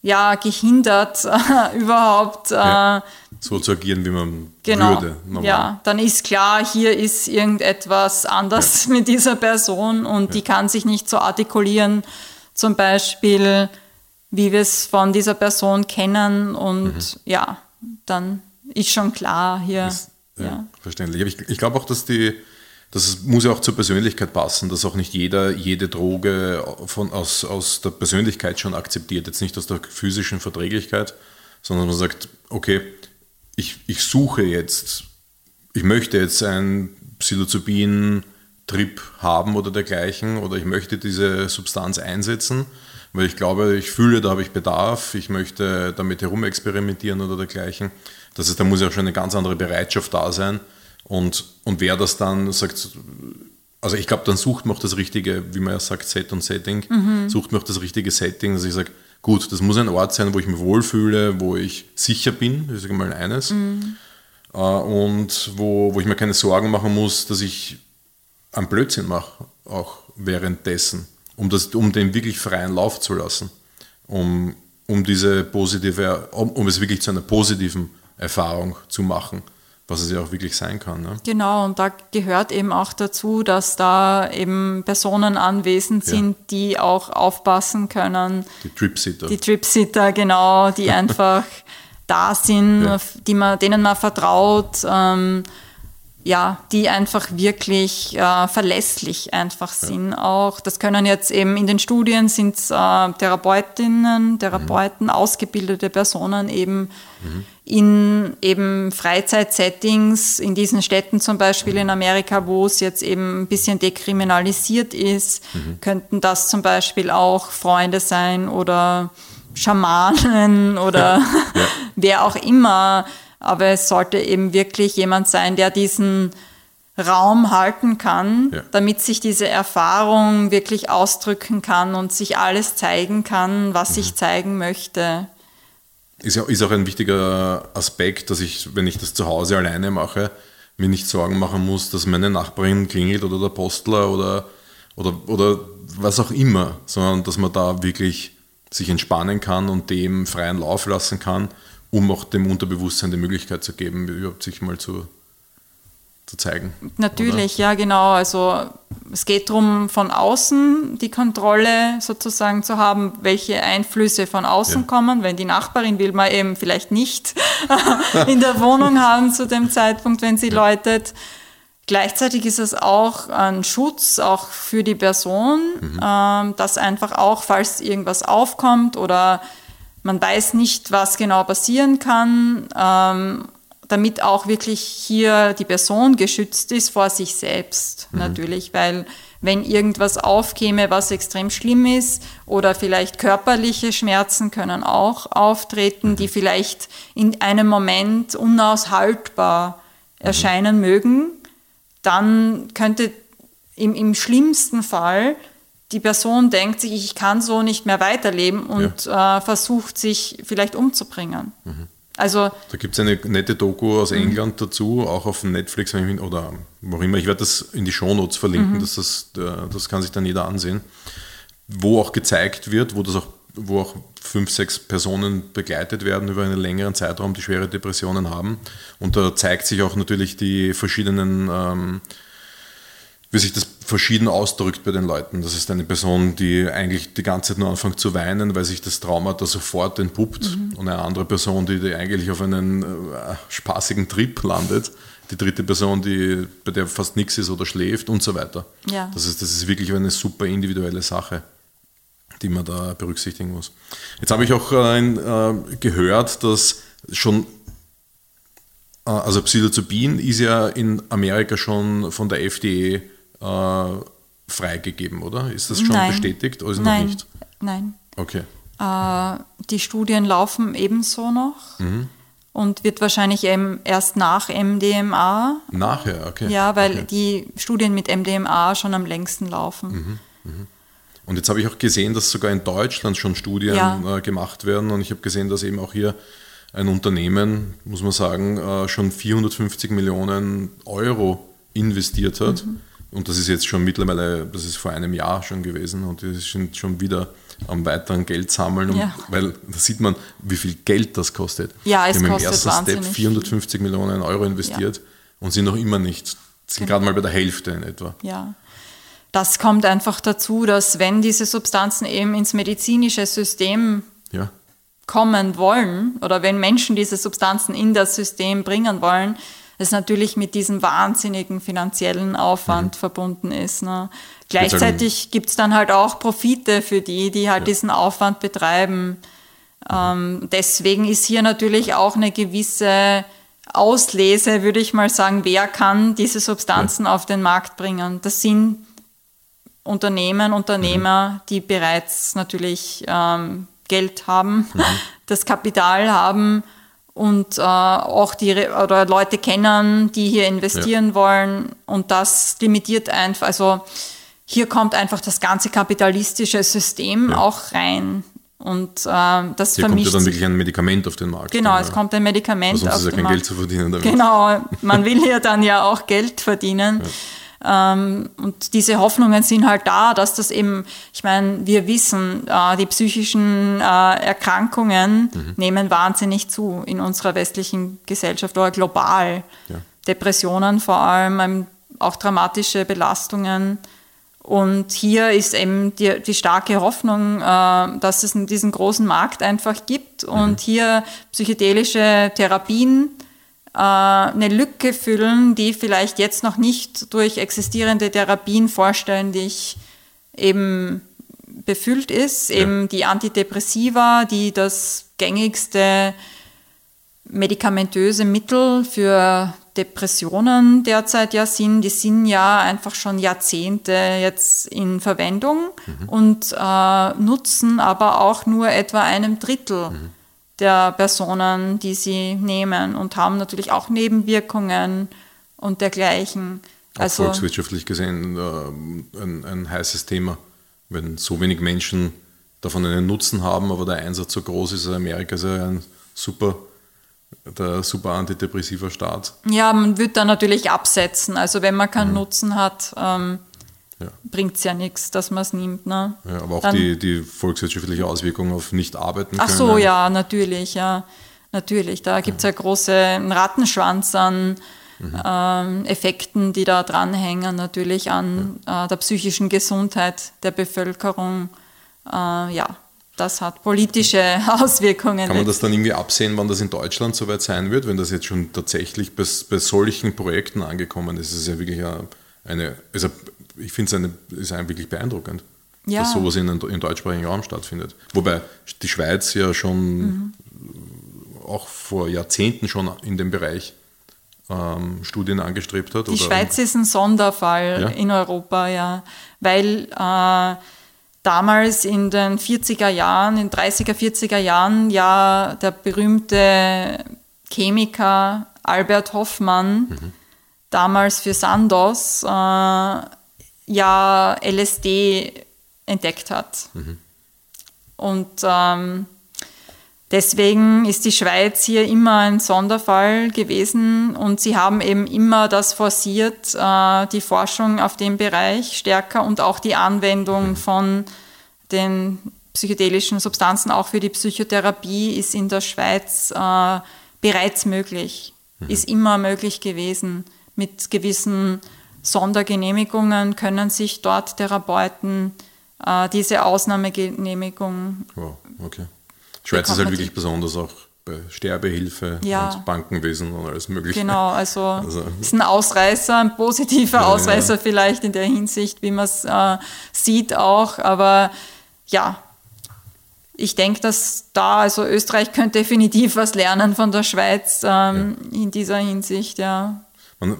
ja gehindert, *laughs* äh, überhaupt ja, so zu agieren, wie man genau, würde. Normal. Ja, dann ist klar, hier ist irgendetwas anders ja. *laughs* mit dieser Person und die kann sich nicht so artikulieren, zum Beispiel, wie wir es von dieser Person kennen und mhm. ja, dann ist schon klar hier. Ist, ja. Verständlich. Ich, ich glaube auch, dass die, das muss ja auch zur Persönlichkeit passen, dass auch nicht jeder jede Droge von, aus, aus der Persönlichkeit schon akzeptiert, jetzt nicht aus der physischen Verträglichkeit, sondern man sagt, okay, ich, ich suche jetzt, ich möchte jetzt einen Psilocybin-Trip haben oder dergleichen oder ich möchte diese Substanz einsetzen, weil ich glaube, ich fühle, da habe ich Bedarf, ich möchte damit herumexperimentieren oder dergleichen. Das ist, da muss ja schon eine ganz andere Bereitschaft da sein. Und, und wer das dann sagt, also ich glaube, dann sucht man auch das richtige, wie man ja sagt, Set und Setting, mhm. sucht man auch das richtige Setting, dass ich sage, gut, das muss ein Ort sein, wo ich mich wohlfühle, wo ich sicher bin, das ist mal eines. Mhm. Äh, und wo, wo ich mir keine Sorgen machen muss, dass ich einen Blödsinn mache, auch währenddessen, um, das, um den wirklich freien Lauf zu lassen, um, um diese positive, um, um es wirklich zu einer positiven Erfahrung zu machen was es ja auch wirklich sein kann. Ne? Genau, und da gehört eben auch dazu, dass da eben Personen anwesend sind, ja. die auch aufpassen können. Die Tripsitter. Die Tripsitter, genau, die *laughs* einfach da sind, ja. die man, denen man vertraut. Ähm, ja, die einfach wirklich äh, verlässlich einfach sind ja. auch. Das können jetzt eben in den Studien sind äh, Therapeutinnen, Therapeuten, mhm. ausgebildete Personen eben mhm. In eben Freizeitsettings, in diesen Städten zum Beispiel in Amerika, wo es jetzt eben ein bisschen dekriminalisiert ist, mhm. könnten das zum Beispiel auch Freunde sein oder Schamanen *laughs* oder ja. Ja. *laughs* wer auch immer aber es sollte eben wirklich jemand sein, der diesen Raum halten kann, ja. damit sich diese Erfahrung wirklich ausdrücken kann und sich alles zeigen kann, was mhm. ich zeigen möchte. Ist, ja, ist auch ein wichtiger Aspekt, dass ich, wenn ich das zu Hause alleine mache, mir nicht Sorgen machen muss, dass meine Nachbarin klingelt oder der Postler oder, oder, oder was auch immer, sondern dass man da wirklich sich entspannen kann und dem freien Lauf lassen kann um auch dem Unterbewusstsein die Möglichkeit zu geben, überhaupt sich mal zu, zu zeigen. Natürlich, oder? ja, genau. Also es geht darum, von außen die Kontrolle sozusagen zu haben, welche Einflüsse von außen ja. kommen. Wenn die Nachbarin will man eben vielleicht nicht *laughs* in der Wohnung haben zu dem Zeitpunkt, wenn sie ja. läutet. Gleichzeitig ist es auch ein Schutz auch für die Person, mhm. ähm, dass einfach auch, falls irgendwas aufkommt oder man weiß nicht, was genau passieren kann, ähm, damit auch wirklich hier die Person geschützt ist vor sich selbst mhm. natürlich, weil wenn irgendwas aufkäme, was extrem schlimm ist oder vielleicht körperliche Schmerzen können auch auftreten, mhm. die vielleicht in einem Moment unaushaltbar mhm. erscheinen mögen, dann könnte im, im schlimmsten Fall die Person denkt sich, ich kann so nicht mehr weiterleben und ja. äh, versucht sich vielleicht umzubringen. Mhm. Also, da gibt es eine nette Doku aus mhm. England dazu, auch auf Netflix oder wo immer. Ich werde das in die Shownotes verlinken, mhm. dass das, das kann sich dann jeder ansehen. Wo auch gezeigt wird, wo das auch, wo auch fünf, sechs Personen begleitet werden über einen längeren Zeitraum, die schwere Depressionen haben. Und da zeigt sich auch natürlich die verschiedenen ähm, wie sich das verschieden ausdrückt bei den Leuten. Das ist eine Person, die eigentlich die ganze Zeit nur anfängt zu weinen, weil sich das Trauma da sofort entpuppt. Mhm. Und eine andere Person, die, die eigentlich auf einen äh, spaßigen Trip landet. Die dritte Person, die, bei der fast nichts ist oder schläft und so weiter. Ja. Das, ist, das ist wirklich eine super individuelle Sache, die man da berücksichtigen muss. Jetzt habe ich auch äh, äh gehört, dass schon äh, also Psilocybin ist ja in Amerika schon von der FDA äh, freigegeben, oder? Ist das schon Nein. bestätigt oder ist Nein. noch nicht? Nein. Okay. Äh, die Studien laufen ebenso noch. Mhm. Und wird wahrscheinlich eben erst nach MDMA. Nachher, okay. Ja, weil okay. die Studien mit MDMA schon am längsten laufen. Mhm. Mhm. Und jetzt habe ich auch gesehen, dass sogar in Deutschland schon Studien ja. äh, gemacht werden. Und ich habe gesehen, dass eben auch hier ein Unternehmen, muss man sagen, äh, schon 450 Millionen Euro investiert hat. Mhm. Und das ist jetzt schon mittlerweile, das ist vor einem Jahr schon gewesen und die sind schon wieder am weiteren Geld sammeln, ja. weil da sieht man, wie viel Geld das kostet. Ja, es die haben im ersten Step 450 viel. Millionen Euro investiert ja. und sind noch immer nicht, sind genau. gerade mal bei der Hälfte in etwa. Ja. Das kommt einfach dazu, dass wenn diese Substanzen eben ins medizinische System ja. kommen wollen oder wenn Menschen diese Substanzen in das System bringen wollen, das natürlich mit diesem wahnsinnigen finanziellen Aufwand mhm. verbunden ist. Ne? Gleichzeitig gibt es dann halt auch Profite für die, die halt ja. diesen Aufwand betreiben. Ähm, deswegen ist hier natürlich auch eine gewisse Auslese, würde ich mal sagen, wer kann diese Substanzen ja. auf den Markt bringen. Das sind Unternehmen, Unternehmer, mhm. die bereits natürlich ähm, Geld haben, mhm. *laughs* das Kapital haben und äh, auch die oder Leute kennen, die hier investieren ja. wollen und das limitiert einfach, also hier kommt einfach das ganze kapitalistische System ja. auch rein. Und äh, das Hier kommt ja dann wirklich ein Medikament auf den Markt. Genau, dann, es kommt ein Medikament auf den Markt. ist ja kein Markt. Geld zu verdienen damit. *laughs* Genau, man will hier dann ja auch Geld verdienen. Ähm, und diese Hoffnungen sind halt da, dass das eben, ich meine, wir wissen, äh, die psychischen äh, Erkrankungen mhm. nehmen wahnsinnig zu in unserer westlichen Gesellschaft oder global. Ja. Depressionen vor allem, ähm, auch dramatische Belastungen. Und hier ist eben die, die starke Hoffnung, äh, dass es diesen großen Markt einfach gibt und mhm. hier psychedelische Therapien eine Lücke füllen, die vielleicht jetzt noch nicht durch existierende Therapien vollständig eben befüllt ist. Ja. Eben die Antidepressiva, die das gängigste medikamentöse Mittel für Depressionen derzeit ja sind, die sind ja einfach schon Jahrzehnte jetzt in Verwendung mhm. und äh, nutzen aber auch nur etwa einem Drittel mhm der Personen, die sie nehmen und haben natürlich auch Nebenwirkungen und dergleichen. Auch also, volkswirtschaftlich gesehen äh, ein, ein heißes Thema, wenn so wenig Menschen davon einen Nutzen haben, aber der Einsatz so groß ist. Amerika ist ja ein super, der super antidepressiver Staat. Ja, man wird da natürlich absetzen. Also wenn man keinen mhm. Nutzen hat, ähm, ja. bringt es ja nichts, dass man es nimmt. Ne? Ja, aber auch Dann, die, die volkswirtschaftliche Auswirkung auf nicht arbeiten Ach so, ja, natürlich, ja. Natürlich. Da gibt es ja. ja große Rattenschwanz an mhm. ähm, Effekten, die da dranhängen, natürlich an ja. äh, der psychischen Gesundheit der Bevölkerung. Äh, ja, das hat politische *laughs* Auswirkungen. Kann man das dann irgendwie absehen, wann das in Deutschland soweit sein wird, wenn das jetzt schon tatsächlich bei, bei solchen Projekten angekommen ist? Das ist ja wirklich eine, also ich finde es ist wirklich beeindruckend, ja. dass sowas in, im deutschsprachigen Raum stattfindet. Wobei die Schweiz ja schon mhm. auch vor Jahrzehnten schon in dem Bereich ähm, Studien angestrebt hat. Die Schweiz ist ein Sonderfall ja? in Europa, ja, weil äh, damals in den 40er Jahren, in 30er, 40er Jahren ja der berühmte Chemiker Albert Hoffmann mhm. damals für Sandoz äh, ja LSD entdeckt hat. Mhm. Und ähm, deswegen ist die Schweiz hier immer ein Sonderfall gewesen und sie haben eben immer das forciert, äh, die Forschung auf dem Bereich stärker und auch die Anwendung mhm. von den psychedelischen Substanzen auch für die Psychotherapie ist in der Schweiz äh, bereits möglich, mhm. ist immer möglich gewesen mit gewissen Sondergenehmigungen können sich dort Therapeuten äh, diese Ausnahmegenehmigung. Wow, okay. Schweiz ist halt wirklich besonders auch bei Sterbehilfe ja. und Bankenwesen und alles Mögliche. Genau, also, also *laughs* ist ein Ausreißer, ein positiver ja, Ausreißer ja. vielleicht in der Hinsicht, wie man es äh, sieht auch, aber ja, ich denke, dass da, also Österreich könnte definitiv was lernen von der Schweiz ähm, in dieser Hinsicht, ja.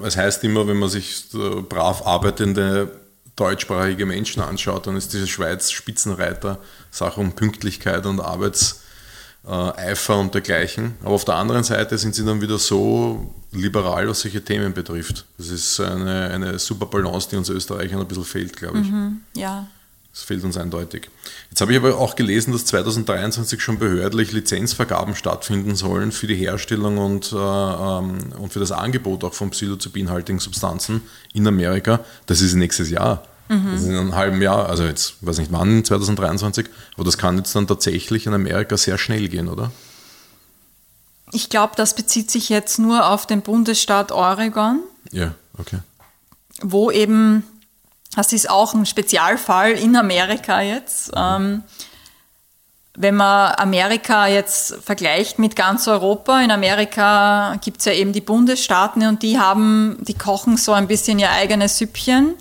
Es heißt immer, wenn man sich brav arbeitende deutschsprachige Menschen anschaut, dann ist diese Schweiz Spitzenreiter, Sache um Pünktlichkeit und Arbeitseifer und dergleichen. Aber auf der anderen Seite sind sie dann wieder so liberal, was solche Themen betrifft. Das ist eine, eine super Balance, die uns Österreichern ein bisschen fehlt, glaube ich. Mhm, ja. Das fehlt uns eindeutig. Jetzt habe ich aber auch gelesen, dass 2023 schon behördlich Lizenzvergaben stattfinden sollen für die Herstellung und, äh, ähm, und für das Angebot auch von psilocybinhaltigen Substanzen in Amerika. Das ist nächstes Jahr. Mhm. Das ist in einem halben Jahr, also jetzt weiß nicht wann, 2023, aber das kann jetzt dann tatsächlich in Amerika sehr schnell gehen, oder? Ich glaube, das bezieht sich jetzt nur auf den Bundesstaat Oregon. Ja, okay. Wo eben das ist auch ein Spezialfall in Amerika jetzt. Ähm, wenn man Amerika jetzt vergleicht mit ganz Europa, in Amerika gibt es ja eben die Bundesstaaten und die haben, die kochen so ein bisschen ihr eigenes Süppchen,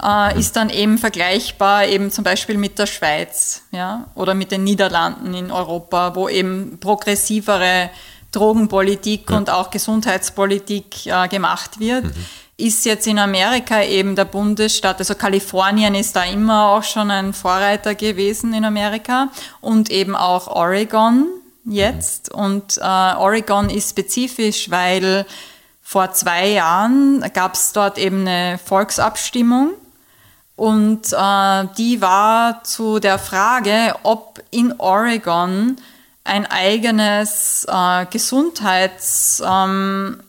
äh, ist dann eben vergleichbar eben zum Beispiel mit der Schweiz ja, oder mit den Niederlanden in Europa, wo eben progressivere Drogenpolitik ja. und auch Gesundheitspolitik äh, gemacht wird. Mhm ist jetzt in Amerika eben der Bundesstaat, also Kalifornien ist da immer auch schon ein Vorreiter gewesen in Amerika und eben auch Oregon jetzt. Mhm. Und äh, Oregon ist spezifisch, weil vor zwei Jahren gab es dort eben eine Volksabstimmung und äh, die war zu der Frage, ob in Oregon ein eigenes äh, Gesundheits... Ähm,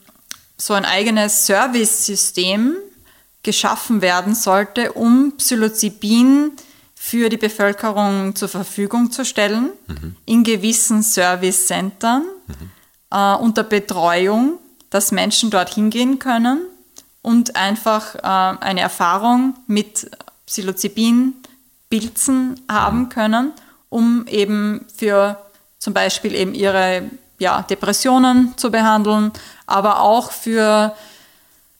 so ein eigenes Service-System geschaffen werden sollte, um Psilocybin für die Bevölkerung zur Verfügung zu stellen, mhm. in gewissen Service-Centern, mhm. äh, unter Betreuung, dass Menschen dort hingehen können und einfach äh, eine Erfahrung mit Psilocybin-Pilzen haben mhm. können, um eben für zum Beispiel eben ihre ja, Depressionen zu behandeln, aber auch für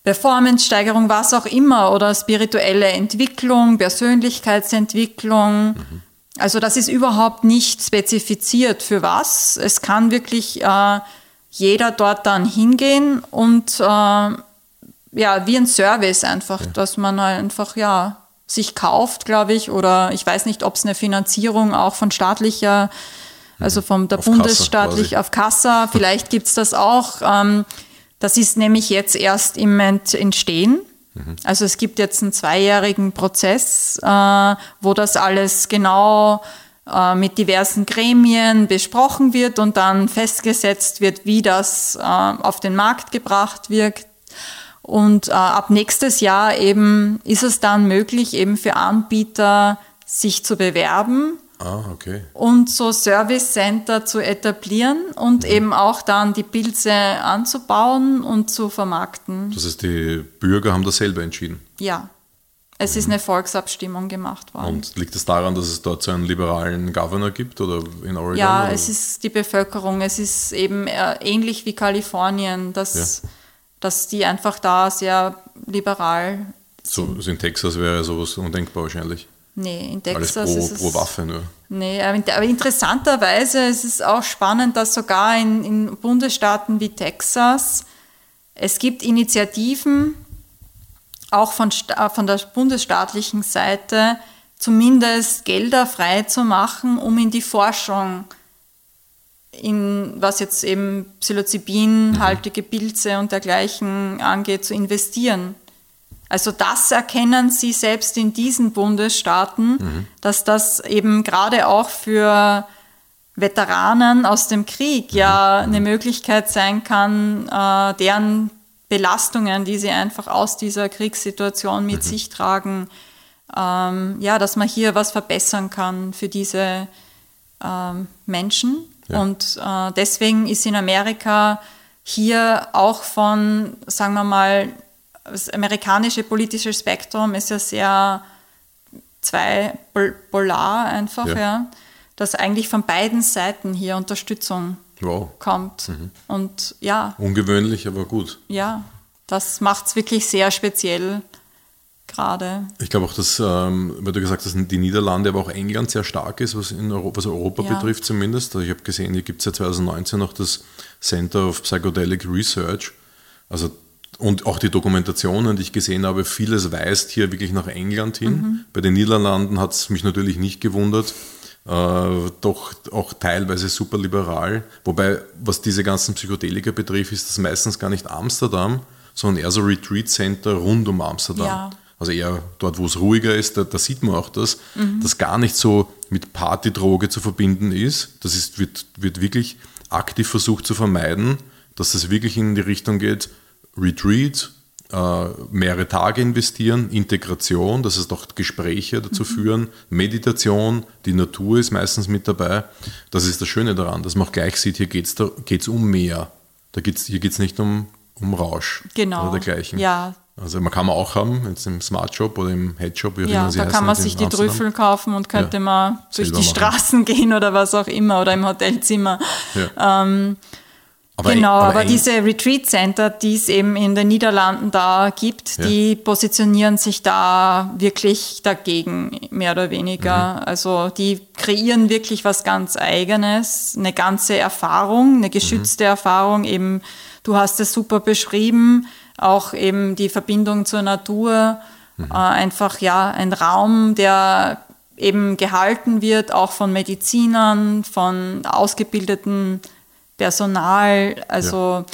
Performance-Steigerung, was auch immer, oder spirituelle Entwicklung, Persönlichkeitsentwicklung. Mhm. Also das ist überhaupt nicht spezifiziert für was. Es kann wirklich äh, jeder dort dann hingehen und äh, ja, wie ein Service einfach, ja. dass man einfach ja sich kauft, glaube ich, oder ich weiß nicht, ob es eine Finanzierung auch von staatlicher also vom der auf Bundesstaatlich Kassa auf Kassa. *laughs* Vielleicht gibt es das auch. Ähm, das ist nämlich jetzt erst im Entstehen. Mhm. Also es gibt jetzt einen zweijährigen Prozess, äh, wo das alles genau äh, mit diversen Gremien besprochen wird und dann festgesetzt wird, wie das äh, auf den Markt gebracht wird. Und äh, ab nächstes Jahr eben ist es dann möglich, eben für Anbieter sich zu bewerben Ah, okay. Und so Service Center zu etablieren und mhm. eben auch dann die Pilze anzubauen und zu vermarkten. Das heißt, die Bürger haben das selber entschieden? Ja. Es mhm. ist eine Volksabstimmung gemacht worden. Und liegt es das daran, dass es dort so einen liberalen Governor gibt oder in Oregon? Ja, oder? es ist die Bevölkerung. Es ist eben äh, ähnlich wie Kalifornien, dass, ja. dass die einfach da sehr liberal sind. So, in Texas wäre sowas undenkbar wahrscheinlich. Nee, in Texas Alles pro, ist es. pro Waffe nur. Nee, aber interessanterweise ist es auch spannend, dass sogar in, in Bundesstaaten wie Texas es gibt Initiativen, auch von, von der bundesstaatlichen Seite, zumindest Gelder frei zu machen, um in die Forschung, in was jetzt eben Psilocybin-haltige Pilze und dergleichen angeht, zu investieren. Also das erkennen sie selbst in diesen Bundesstaaten, mhm. dass das eben gerade auch für Veteranen aus dem Krieg mhm. ja eine Möglichkeit sein kann, äh, deren Belastungen, die sie einfach aus dieser Kriegssituation mit mhm. sich tragen, ähm, ja, dass man hier was verbessern kann für diese ähm, Menschen. Ja. Und äh, deswegen ist in Amerika hier auch von, sagen wir mal, das amerikanische politische Spektrum ist ja sehr zweipolar einfach, ja. ja dass eigentlich von beiden Seiten hier Unterstützung wow. kommt. Mhm. Und ja. Ungewöhnlich, aber gut. Ja, das macht es wirklich sehr speziell gerade. Ich glaube auch, dass, ähm, weil du gesagt hast, die Niederlande, aber auch England sehr stark ist, was, in Europa, was Europa ja. betrifft zumindest. Also ich habe gesehen, hier gibt es ja 2019 noch das Center of Psychedelic Research. Also und auch die Dokumentationen, die ich gesehen habe, vieles weist hier wirklich nach England hin. Mhm. Bei den Niederlanden hat es mich natürlich nicht gewundert. Äh, doch auch teilweise super liberal. Wobei, was diese ganzen Psychedelika betrifft, ist das meistens gar nicht Amsterdam, sondern eher so Retreat Center rund um Amsterdam. Ja. also eher dort, wo es ruhiger ist, da, da sieht man auch das, mhm. das gar nicht so mit Partydroge zu verbinden ist. Das ist, wird, wird wirklich aktiv versucht zu vermeiden, dass es wirklich in die Richtung geht, Retreat, äh, mehrere Tage investieren, Integration, das heißt auch Gespräche dazu mhm. führen, Meditation, die Natur ist meistens mit dabei. Das ist das Schöne daran, dass man auch gleich sieht, hier geht es da, geht's um mehr. Da geht's, hier geht es nicht um, um Rausch genau. oder dergleichen. Ja. Also man kann man auch haben, jetzt im Smart Shop oder im Head Shop. Wie ja, da kann man sich die Trüffel kaufen und könnte ja, man durch die machen. Straßen *laughs* gehen oder was auch immer oder im Hotelzimmer. Ja. Ähm, aber genau, aber, aber diese Retreat Center, die es eben in den Niederlanden da gibt, ja. die positionieren sich da wirklich dagegen, mehr oder weniger. Mhm. Also die kreieren wirklich was ganz Eigenes, eine ganze Erfahrung, eine geschützte mhm. Erfahrung. Eben, du hast es super beschrieben, auch eben die Verbindung zur Natur. Mhm. Äh, einfach ja ein Raum, der eben gehalten wird, auch von Medizinern, von ausgebildeten Personal, also ja.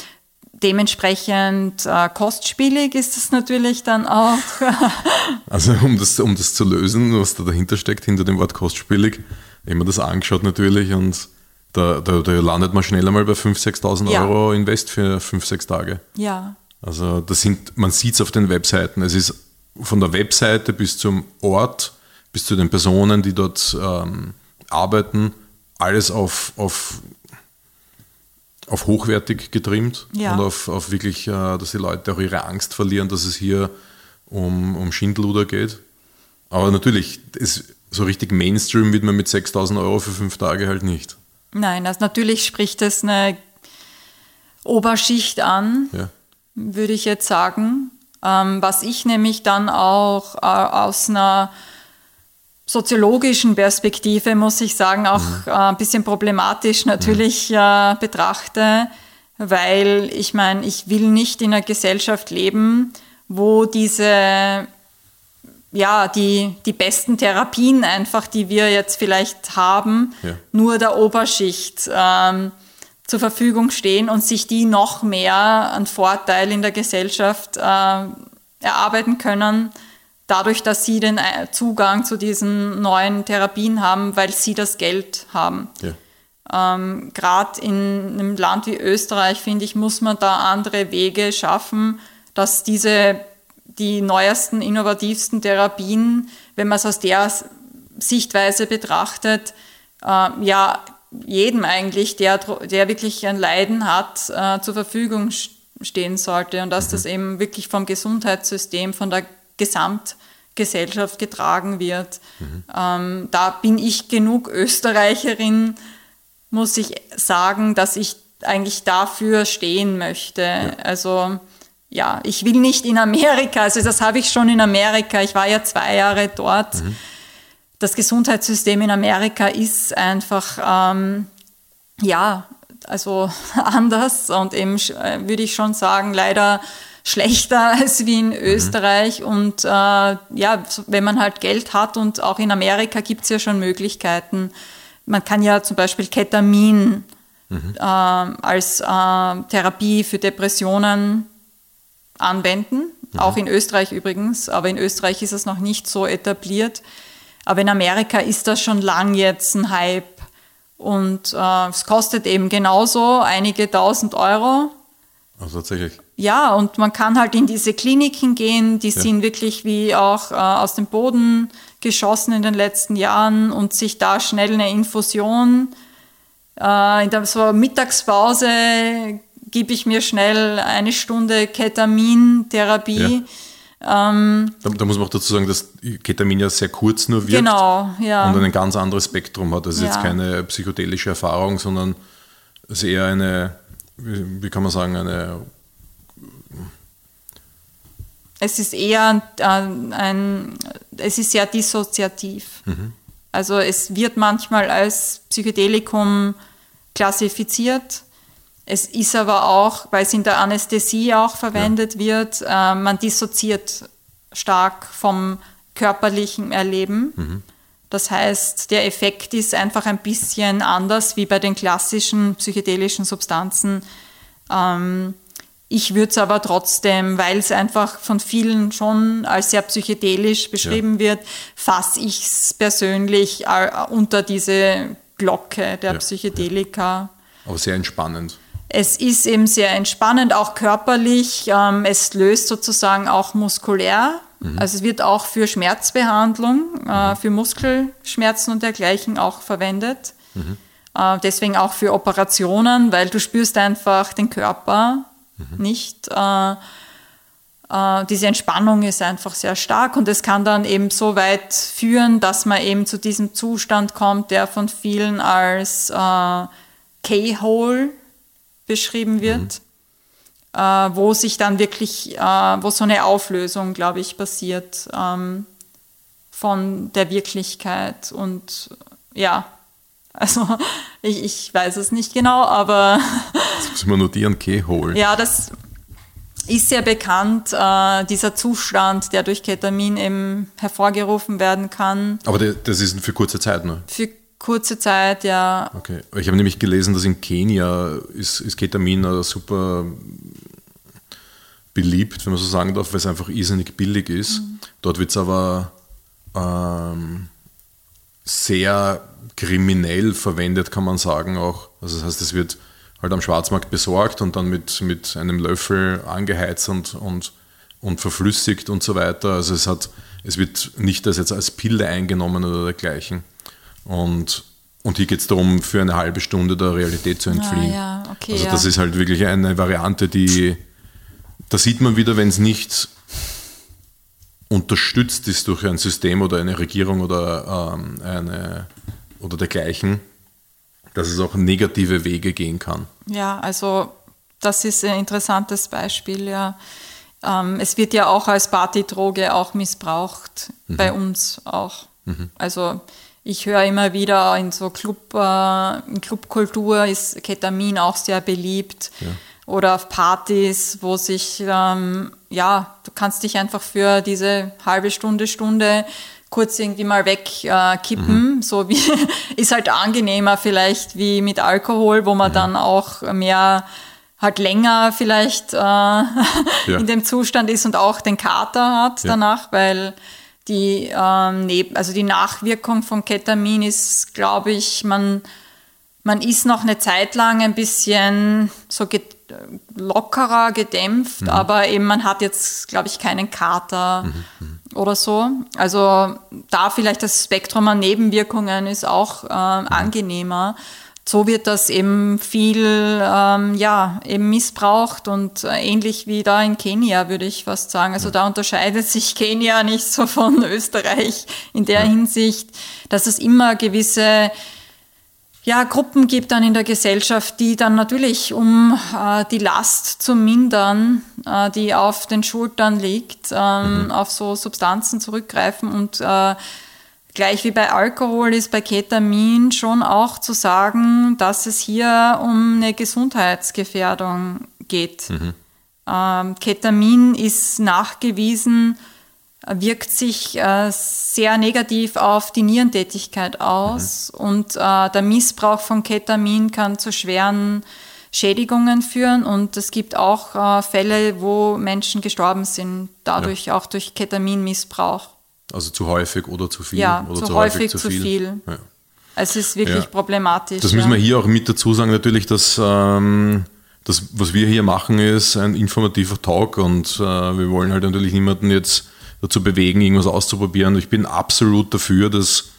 dementsprechend äh, kostspielig ist es natürlich dann auch. *laughs* also um das, um das zu lösen, was da dahinter steckt, hinter dem Wort kostspielig, immer das angeschaut natürlich und da, da, da landet man schneller mal bei 5.000, 6.000 ja. Euro Invest für 5, 6 Tage. Ja. Also das sind, man sieht es auf den Webseiten. Es ist von der Webseite bis zum Ort, bis zu den Personen, die dort ähm, arbeiten, alles auf, auf auf hochwertig getrimmt ja. und auf, auf wirklich, äh, dass die Leute auch ihre Angst verlieren, dass es hier um, um Schindluder geht. Aber natürlich, es, so richtig Mainstream wird man mit 6000 Euro für fünf Tage halt nicht. Nein, also natürlich spricht es eine Oberschicht an, ja. würde ich jetzt sagen. Ähm, was ich nämlich dann auch äh, aus einer soziologischen Perspektive, muss ich sagen, auch mhm. äh, ein bisschen problematisch natürlich mhm. äh, betrachte, weil ich meine, ich will nicht in einer Gesellschaft leben, wo diese ja, die, die besten Therapien einfach, die wir jetzt vielleicht haben, ja. nur der Oberschicht ähm, zur Verfügung stehen und sich die noch mehr an Vorteil in der Gesellschaft äh, erarbeiten können, dadurch, dass sie den äh, Zugang zu diesen neuen Therapien haben, weil sie das Geld haben. Ja. Ähm, Gerade in einem Land wie Österreich, finde ich, muss man da andere Wege schaffen, dass diese die neuesten, innovativsten Therapien, wenn man es aus der Sichtweise betrachtet, äh, ja, jedem eigentlich, der, der wirklich ein Leiden hat, äh, zur Verfügung stehen sollte und dass mhm. das eben wirklich vom Gesundheitssystem, von der Gesamtgesellschaft getragen wird. Mhm. Ähm, da bin ich genug Österreicherin, muss ich sagen, dass ich eigentlich dafür stehen möchte. Ja. Also ja, ich will nicht in Amerika, also das habe ich schon in Amerika, ich war ja zwei Jahre dort. Mhm. Das Gesundheitssystem in Amerika ist einfach, ähm, ja, also *laughs* anders und eben äh, würde ich schon sagen, leider schlechter *laughs* als wie in mhm. Österreich. Mhm. Und äh, ja, wenn man halt Geld hat und auch in Amerika gibt es ja schon Möglichkeiten. Man kann ja zum Beispiel Ketamin mhm. äh, als äh, Therapie für Depressionen anwenden. Mhm. Auch in Österreich übrigens, aber in Österreich ist es noch nicht so etabliert. Aber in Amerika ist das schon lang jetzt ein Hype. Und äh, es kostet eben genauso einige tausend Euro. Also tatsächlich. Ja, und man kann halt in diese Kliniken gehen, die ja. sind wirklich wie auch äh, aus dem Boden geschossen in den letzten Jahren und sich da schnell eine Infusion äh, in der so Mittagspause gebe ich mir schnell eine Stunde Ketamintherapie. Ja. Ähm, da, da, muss man auch dazu sagen, dass Ketamin ja sehr kurz nur wirkt genau, ja. und ein ganz anderes Spektrum hat. Das ist ja. jetzt keine psychedelische Erfahrung, sondern es ist eher eine, wie, wie kann man sagen, eine es ist eher ein, ein es ist sehr dissoziativ. Mhm. Also es wird manchmal als Psychedelikum klassifiziert. Es ist aber auch, weil es in der Anästhesie auch verwendet ja. wird, äh, man dissoziiert stark vom körperlichen Erleben. Mhm. Das heißt, der Effekt ist einfach ein bisschen anders wie bei den klassischen psychedelischen Substanzen. Ähm, Ich würde es aber trotzdem, weil es einfach von vielen schon als sehr psychedelisch beschrieben ja. wird, fasse ich es persönlich äh, unter diese Glocke der ja. Psychedelika. Aber sehr entspannend. Es ist eben sehr entspannend, auch körperlich. Ähm, es löst sozusagen auch muskulär. Mhm. Also es wird auch für Schmerzbehandlung, äh, mhm. für Muskelschmerzen und dergleichen auch verwendet. Mhm. Äh, deswegen auch für Operationen, weil du spürst einfach den Körper mhm. nicht. Äh, äh, diese Entspannung ist einfach sehr stark und es kann dann eben so weit führen, dass man eben zu diesem Zustand kommt, der von vielen als äh, K-Hole beschrieben wird. Mhm. Äh, wo sich dann wirklich, äh, wo so eine Auflösung, glaube ich, passiert ähm, von der Wirklichkeit und ja, *laughs* also ich, ich weiß es nicht genau, aber. *laughs* Das muss man notieren, Keyhole. Ja, das ist sehr bekannt, äh, dieser Zustand, der durch Ketamin eben hervorgerufen werden kann. Aber das ist für kurze Zeit, ne? Für kurze Zeit, ja. Okay. Ich habe nämlich gelesen, dass in Kenia ist, ist Ketamin super beliebt, wenn man so sagen darf, weil es einfach irrsinnig billig ist. Mhm. Dort wird es aber ähm, sehr kriminell verwendet, kann man sagen auch. Also das heißt, es wird halt am Schwarzmarkt besorgt und dann mit, mit einem Löffel angeheizt und, und, und verflüssigt und so weiter. Also es hat, es wird nicht als jetzt als Pille eingenommen oder dergleichen. Und, und hier geht es darum, für eine halbe Stunde der Realität zu entfliehen. Ah, ja, okay, also das ja. ist halt wirklich eine Variante, die, da sieht man wieder, wenn es nicht unterstützt ist durch ein System oder eine Regierung oder ähm, eine oder dergleichen, dass es auch negative Wege gehen kann. Ja, also das ist ein interessantes Beispiel, ja. Ähm, es wird ja auch als Partydroge auch missbraucht, mhm. bei uns auch. Mhm. Also ich höre immer wieder in so Club, äh, in Clubkultur ist Ketamin auch sehr beliebt. Ja. Oder auf Partys, wo sich, ähm, ja, du kannst dich einfach für diese halbe Stunde, Stunde kurz irgendwie mal wegkippen. Mhm. So wie *laughs* ist halt angenehmer vielleicht wie mit Alkohol, wo man mhm. dann auch mehr halt länger vielleicht äh, *laughs* ja. in dem Zustand ist und auch den Kater hat ja. danach, weil die ähm, also die Nachwirkung von Ketamin ist, glaube ich, man man ist noch eine Zeit lang ein bisschen so lockerer, gedämpft, mhm. aber eben man hat jetzt, glaube ich, keinen Kater mhm. Oder so. Also da vielleicht das Spektrum an Nebenwirkungen ist auch äh, angenehmer. So wird das eben viel, ähm, ja, eben missbraucht und äh, ähnlich wie da in Kenia, würde ich fast sagen. Also da unterscheidet sich *laughs* Kenia nicht so von Österreich in der. Hinsicht, dass es immer gewisse ja, Gruppen gibt dann in der Gesellschaft, die dann natürlich, um äh, die Last zu mindern, äh, die auf den Schultern liegt, ähm, mhm. auf so Substanzen zurückgreifen. Und äh, gleich wie bei Alkohol ist bei Ketamin schon auch zu sagen, dass es hier um eine Gesundheitsgefährdung geht. Mhm. Ähm, Ketamin ist nachgewiesen, wirkt sich äh, sehr negativ auf die Nierentätigkeit aus mhm. und äh, der Missbrauch von Ketamin kann zu schweren Schädigungen führen und es gibt auch äh, Fälle, wo Menschen gestorben sind, dadurch ja. auch durch Ketaminmissbrauch. Also zu häufig oder zu viel? Ja, oder zu, zu häufig, zu viel. viel. Ja. Es ist wirklich ja. problematisch. Das müssen wir hier auch mit dazu sagen, natürlich, dass ähm, das, was wir hier machen, ist ein informativer Talk und wir wollen halt natürlich niemanden jetzt dazu bewegen, irgendwas auszuprobieren. Ich bin absolut dafür, dass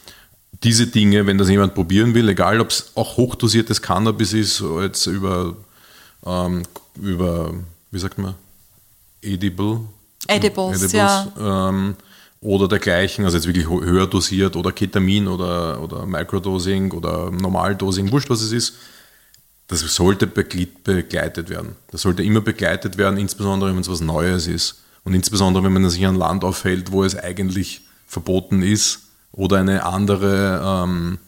diese Dinge, wenn das jemand probieren will, egal ob es auch hochdosiertes Cannabis ist, jetzt über, ähm, über wie sagt man, Edible? Edibles, Edibles ja. Ähm, oder dergleichen, also jetzt wirklich höher dosiert oder Ketamin oder, oder Microdosing oder Normaldosing, wurscht was es ist, das sollte begleitet werden. Das sollte immer begleitet werden, insbesondere wenn es was Neues ist. Und insbesondere, wenn man sich an Land aufhält, wo es eigentlich verboten ist oder eine andere, ähm,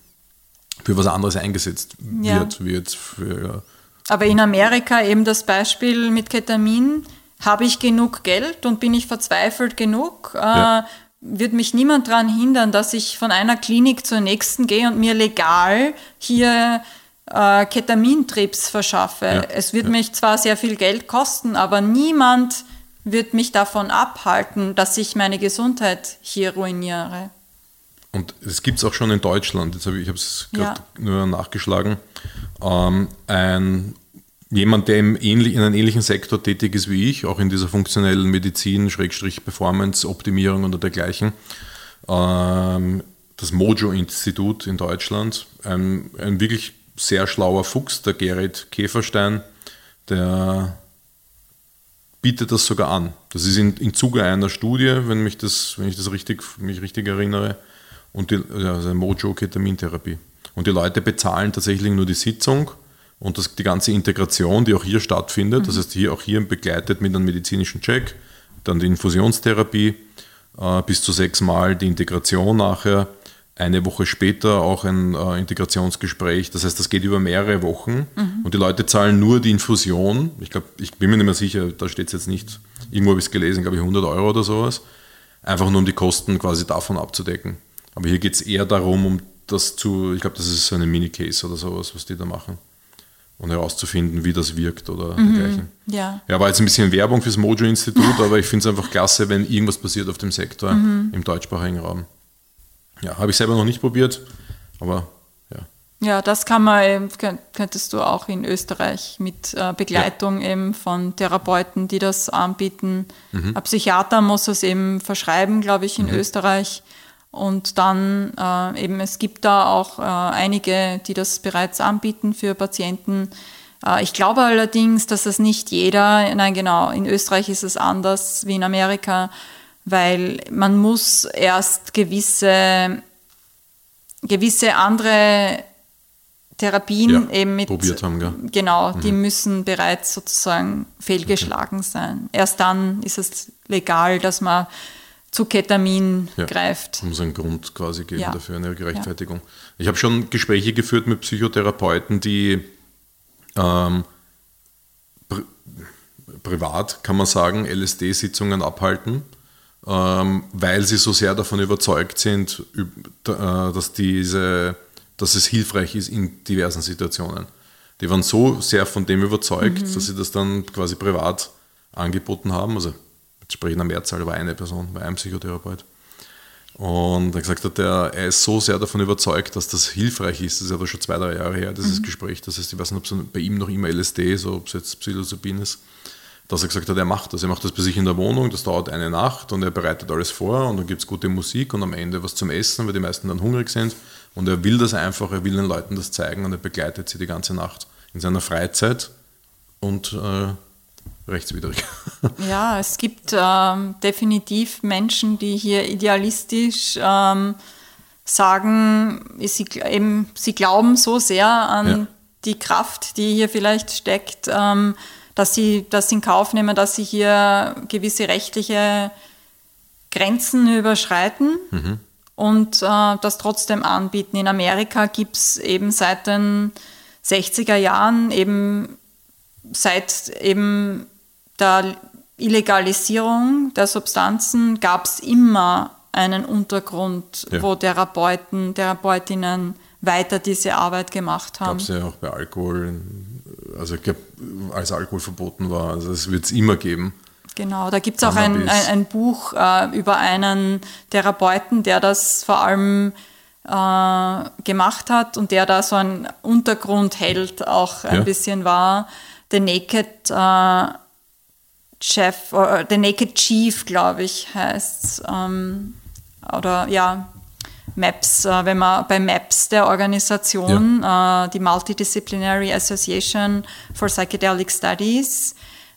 für was anderes eingesetzt ja. wird, wie jetzt für. Aber in Amerika eben das Beispiel mit Ketamin, habe ich genug Geld und bin ich verzweifelt genug? Äh, ja. Wird mich niemand daran hindern, dass ich von einer Klinik zur nächsten gehe und mir legal hier äh, Ketamintrips verschaffe. Ja, es wird ja. mich zwar sehr viel Geld kosten, aber niemand wird mich davon abhalten, dass ich meine Gesundheit hier ruiniere. Und es gibt es auch schon in Deutschland, jetzt hab ich, ich habe es gerade ja. nur nachgeschlagen, ähm, ein, jemand, der ähnlich, in einem ähnlichen Sektor tätig ist wie ich, auch in dieser funktionellen Medizin, Schrägstrich Performance, Optimierung oder dergleichen, ähm, das Mojo-Institut in Deutschland, ein, ein wirklich sehr schlauer Fuchs, der Gerrit Käferstein, der bietet das sogar an. Das ist in, in Zuge einer Studie, wenn, mich das, wenn ich das richtig, mich richtig erinnere, und die, also Mojo-Ketamintherapie. Und die Leute bezahlen tatsächlich nur die Sitzung und das, die ganze Integration, die auch hier stattfindet, mhm. das heißt hier auch hier begleitet mit einem medizinischen Check, dann die Infusionstherapie, äh, bis zu sechs Mal die Integration nachher eine Woche später auch ein äh, Integrationsgespräch. Das heißt, das geht über mehrere Wochen mhm. und die Leute zahlen nur die Infusion. Ich glaube, ich bin mir nicht mehr sicher, da steht es jetzt nicht. Irgendwo habe ich es gelesen, glaube ich 100 Euro oder sowas. Einfach nur um die Kosten quasi davon abzudecken. Aber hier geht es eher darum, um das zu, ich glaube, das ist so eine Mini-Case oder sowas, was die da machen. Und herauszufinden, wie das wirkt oder mhm. dergleichen. Ja. ja, war jetzt ein bisschen Werbung fürs Mojo-Institut, *laughs* aber ich finde es einfach klasse, wenn irgendwas passiert auf dem Sektor mhm. im deutschsprachigen Raum. Ja, habe ich selber noch nicht probiert, aber ja. Ja, das kann man, könntest du auch in Österreich mit äh, Begleitung ja. eben von Therapeuten, die das anbieten. Mhm. Ein Psychiater muss es eben verschreiben, glaube ich, in mhm. Österreich. Und dann äh, eben, es gibt da auch äh, einige, die das bereits anbieten für Patienten. Äh, ich glaube allerdings, dass es nicht jeder, nein genau, in Österreich ist es anders wie in Amerika, weil man muss erst gewisse, gewisse andere Therapien ja, eben mit probiert haben, gell? genau, mhm. die müssen bereits sozusagen fehlgeschlagen okay. sein. Erst dann ist es legal, dass man zu Ketamin ja, greift. Muss einen Grund quasi geben ja. dafür, eine Rechtfertigung. Ich habe schon Gespräche geführt mit Psychotherapeuten, die ähm, pri privat, kann man sagen, LSD-Sitzungen abhalten weil sie so sehr davon überzeugt sind, äh, dass, diese, dass es hilfreich ist in diversen Situationen. Die waren so sehr von dem überzeugt, mhm. dass sie das dann quasi privat angeboten haben. Also entsprechender Mehrzahl war eine Person, war ein Psychotherapeut. Und er gesagt hat, er, er ist so sehr davon überzeugt, dass das hilfreich ist. Das ist aber schon zwei, drei Jahre her, dieses mhm. Gespräch. Das heißt, ich weiß nicht, ob es bei ihm noch immer LSD ist, ob es jetzt Psilocybin ist dass er gesagt hat, er macht das. Er macht das bei sich in der Wohnung, das dauert eine Nacht und er bereitet alles vor und dann gibt es gute Musik und am Ende was zum Essen, weil die meisten dann hungrig sind. Und er will das einfach, er will den Leuten das zeigen und er begleitet sie die ganze Nacht in seiner Freizeit und äh, rechtswidrig. *laughs* Ja, es gibt ähm, definitiv Menschen, die hier idealistisch ähm, sagen, sie, eben, sie glauben so sehr an ja. die Kraft, die hier vielleicht steckt. Ähm, dass sie das in Kauf nehmen, dass sie hier gewisse rechtliche Grenzen überschreiten mhm. und äh, das trotzdem anbieten. In Amerika gibt es eben seit den 60er Jahren, eben seit eben der Illegalisierung der Substanzen, gab es immer einen Untergrund, ja. wo Therapeuten, Therapeutinnen weiter diese Arbeit gemacht haben. Gab es ja auch bei Alkohol, also ich glaube, als Alkohol verboten war. Also es wird es immer geben. Genau, da gibt es auch ein, ein, ein, Buch äh, über einen Therapeuten, der das vor allem äh, gemacht hat und der da so ein Untergrundheld auch ein ja. bisschen war. The Naked äh, Chef, oder The Naked Chief, glaube ich, heißt es. Ähm, oder ja, MAPS, äh, wenn man bei MAPS der Organisation, ja. äh, die Multidisciplinary Association for Psychedelic Studies,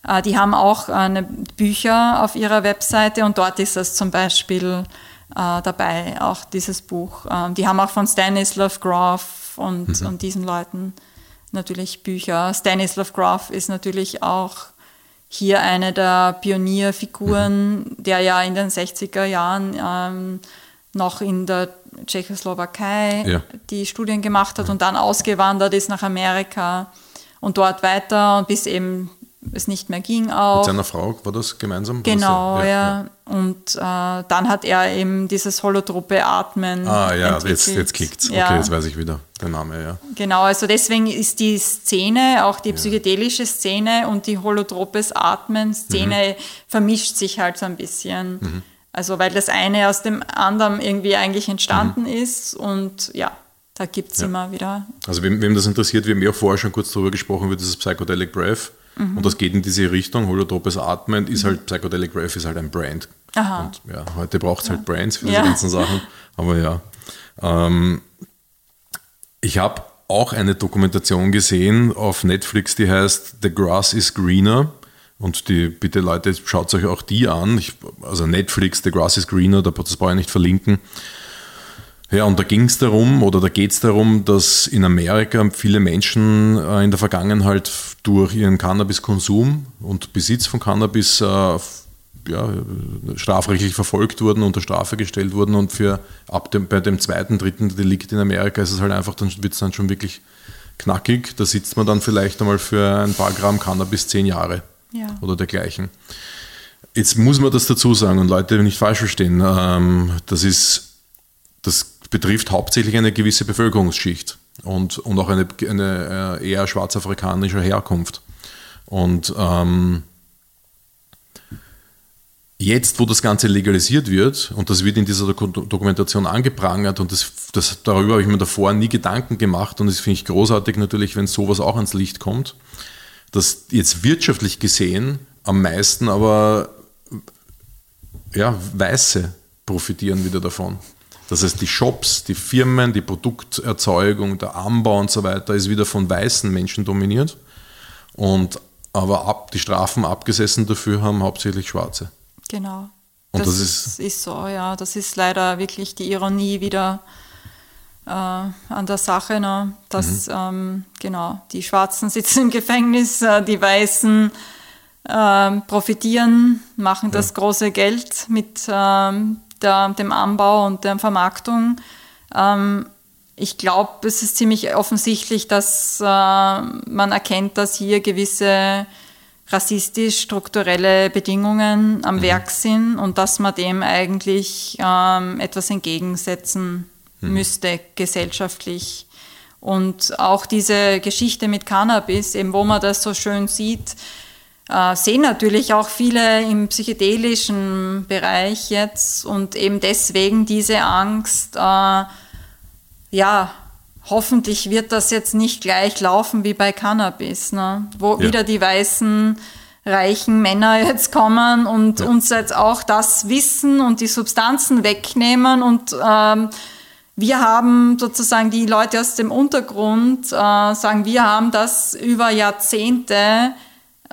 äh, die haben auch eine Bücher auf ihrer Webseite und dort ist es zum Beispiel äh, dabei, auch dieses Buch. Ähm, die haben auch von Stanislav Grof und, mhm. und diesen Leuten natürlich Bücher. Stanislav Grof ist natürlich auch hier eine der Pionierfiguren, mhm. der ja in den 60er Jahren ähm, noch in der Tschechoslowakei ja. die Studien gemacht hat und dann ausgewandert ist nach Amerika und dort weiter und bis eben es nicht mehr ging auch. Mit seiner Frau war das gemeinsam? Genau, ja, ja. Und äh, dann hat er eben dieses holotrope Atmen. Ah ja, jetzt, jetzt klickt es. Okay, ja. jetzt weiß ich wieder der Name, ja. Genau, also deswegen ist die Szene, auch die psychedelische Szene und die holotropes Atmen-Szene mhm. vermischt sich halt so ein bisschen. Mhm. Also weil das eine aus dem anderen irgendwie eigentlich entstanden mhm. ist und ja, da gibt es ja. immer wieder. Also wem, wem, das interessiert, wir haben ja vorher schon kurz darüber gesprochen, über dieses Psychedelic Breath. Mhm. Und das geht in diese Richtung. Holotropes Atmen ist halt, Psychedelic Breath ist halt ein Brand. Aha. Und ja, heute braucht es halt Brands für diese ja. ganzen Sachen. Aber ja. Ähm, ich habe auch eine Dokumentation gesehen auf Netflix, die heißt The Grass is Greener. Und die, bitte Leute, schaut euch auch die an. Ich, also Netflix, The Grass is Greener, das brauche ich nicht verlinken. Ja, und da ging es darum, oder da geht es darum, dass in Amerika viele Menschen äh, in der Vergangenheit durch ihren Cannabiskonsum und Besitz von Cannabis äh, ja, strafrechtlich verfolgt wurden, unter Strafe gestellt wurden und für ab dem, bei dem zweiten, dritten Delikt in Amerika ist es halt einfach, dann wird es dann schon wirklich knackig. Da sitzt man dann vielleicht einmal für ein paar Gramm Cannabis zehn Jahre oder dergleichen. Jetzt muss man das dazu sagen und Leute nicht falsch verstehen. Ähm, das ist, das betrifft hauptsächlich eine gewisse Bevölkerungsschicht und, und auch eine, eine äh, eher schwarzafrikanischer Herkunft. Und ähm, jetzt, wo das Ganze legalisiert wird, und das wird in dieser Dokumentation angeprangert, und das, das, darüber habe ich mir davor nie Gedanken gemacht, und das finde ich großartig natürlich, wenn sowas auch ans Licht kommt, dass jetzt wirtschaftlich gesehen am meisten aber ja, Weiße profitieren wieder davon. Das heißt, die Shops, die Firmen, die Produkterzeugung, der Anbau und so weiter ist wieder von weißen Menschen dominiert. Und aber ab, die Strafen abgesessen dafür haben hauptsächlich Schwarze. Genau. Und das, das ist, ist, so, ja. Das ist leider wirklich die Ironie wieder äh, an der Sache, ne? dass mhm. ähm, genau die Schwarzen sitzen im Gefängnis, äh, die Weißen äh, profitieren, machen ja. das große Geld mit ähm, der, dem Anbau und der Vermarktung. Ähm, ich glaube, es ist ziemlich offensichtlich, dass äh, man erkennt, dass hier gewisse rassistisch-strukturelle Bedingungen am mhm. Werk sind und dass man dem eigentlich ähm, etwas entgegensetzen mhm. müsste, gesellschaftlich. Und auch diese Geschichte mit Cannabis, eben wo man das so schön sieht, äh, sehen natürlich auch viele im psychedelischen Bereich jetzt und eben deswegen diese Angst, äh, ja, hoffentlich wird das jetzt nicht gleich laufen wie bei Cannabis, ne? wo ja. wieder die weißen reichen Männer jetzt kommen und ja. uns jetzt auch das Wissen und die Substanzen wegnehmen und ähm, wir haben sozusagen die Leute aus dem Untergrund, äh, sagen, wir haben das über Jahrzehnte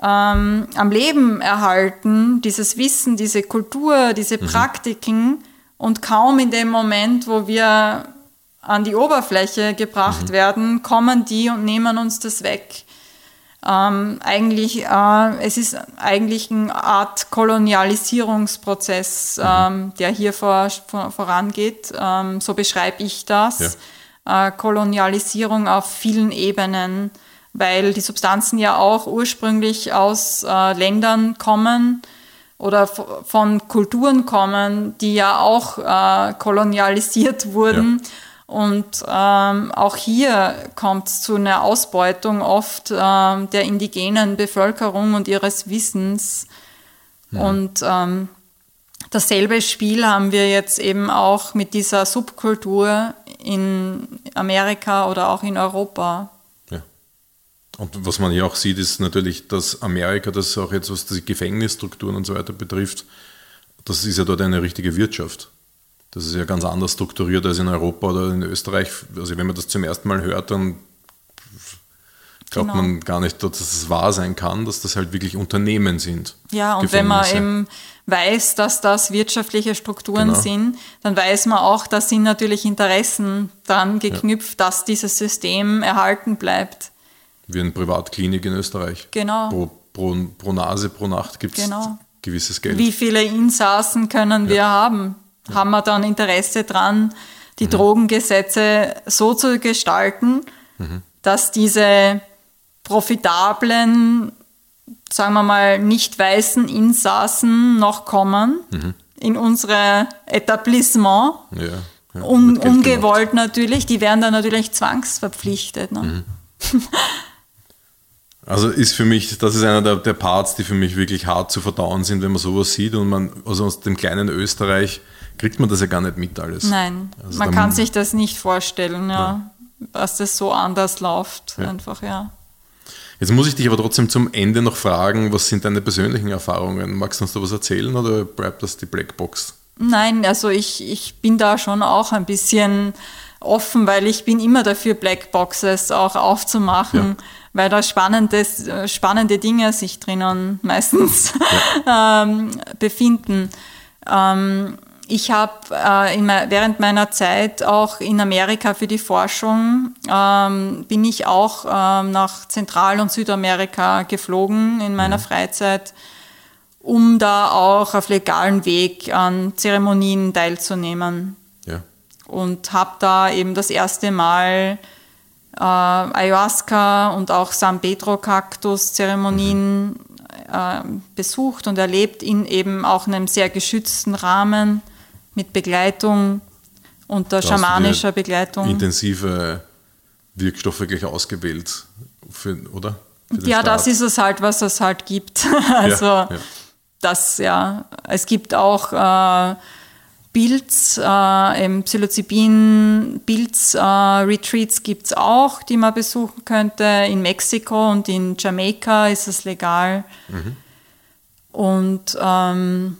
ähm, am Leben erhalten, dieses Wissen, diese Kultur, diese mhm. Praktiken und kaum in dem Moment, wo wir an die Oberfläche gebracht mhm. werden, kommen die und nehmen uns das weg. Ähm, eigentlich, äh, es ist eigentlich eine Art Kolonialisierungsprozess, mhm. ähm, der hier vor, vor, vorangeht. Ähm, so beschreibe ich das. Ja. Äh, Kolonialisierung auf vielen Ebenen weil die Substanzen ja auch ursprünglich aus äh, Ländern kommen oder von Kulturen kommen, die ja auch äh, kolonialisiert wurden. Ja. Und ähm, auch hier kommt es zu einer Ausbeutung oft ähm, der indigenen Bevölkerung und ihres Wissens. Ja. Und ähm, dasselbe Spiel haben wir jetzt eben auch mit dieser Subkultur in Amerika oder auch in Europa. Und was man hier auch sieht, ist natürlich, dass Amerika, das auch jetzt, was die Gefängnisstrukturen und so weiter betrifft, das ist ja dort eine richtige Wirtschaft. Das ist ja ganz anders strukturiert als in Europa oder in Österreich. Also wenn man das zum ersten Mal hört, dann glaubt genau. man gar nicht, dass es wahr sein kann, dass das halt wirklich Unternehmen sind. Ja, und wenn man eben weiß, dass das wirtschaftliche Strukturen genau. sind, dann weiß man auch, da sind natürlich Interessen dran geknüpft, ja. dass dieses System erhalten bleibt. Wie eine Privatklinik in Österreich. Genau. Pro, pro, pro Nase, pro Nacht gibt es genau. gewisses Geld. Wie viele Insassen können ja. wir haben? Haben wir dann Interesse dran, die mhm. Drogengesetze so zu gestalten, mhm. dass diese profitablen sagen wir mal, nicht weißen Insassen noch kommen Mhm. in unsere Etablissement. Ja, ja, Un ungewollt natürlich, die werden dann natürlich zwangsverpflichtet. Ne? Also ist für mich, das ist einer der, der Parts, die für mich wirklich hart zu verdauen sind, wenn man sowas sieht und man, also aus dem kleinen Österreich kriegt man das ja gar nicht mit alles. Nein, Also man kann sich das nicht vorstellen, ja, dass das so anders läuft. Ja. Einfach, ja. Jetzt muss ich dich aber trotzdem zum Ende noch fragen, was sind deine persönlichen Erfahrungen? Magst du uns da was erzählen oder bleibt das die Blackbox? Nein, also ich, ich bin da schon auch ein bisschen offen, weil ich bin immer dafür, Blackboxes auch aufzumachen, Ja. weil da spannendes, spannende Dinge sich drinnen meistens *laughs* ähm, befinden. Ähm, ich habe äh, während meiner Zeit auch in Amerika für die Forschung ähm, bin ich auch ähm, nach Zentral- und Südamerika geflogen in meiner Freizeit um da auch auf legalen Weg an Zeremonien teilzunehmen. Ja. Und habe da eben das erste Mal äh, Ayahuasca und auch San Pedro Kaktus Zeremonien äh, besucht und erlebt in eben auch einem sehr geschützten Rahmen mit Begleitung unter Da schamanischer Begleitung. Intensive Wirkstoffe gleich ausgewählt, für, oder? Für Ja, Start. das ist es halt, was es halt gibt. *laughs* also ja. das, ja. Es gibt auch äh, Pilz, äh, im Psilocybin Pilz äh, gibt es auch, die man besuchen könnte. In Mexiko und in Jamaika ist es legal. Und ähm,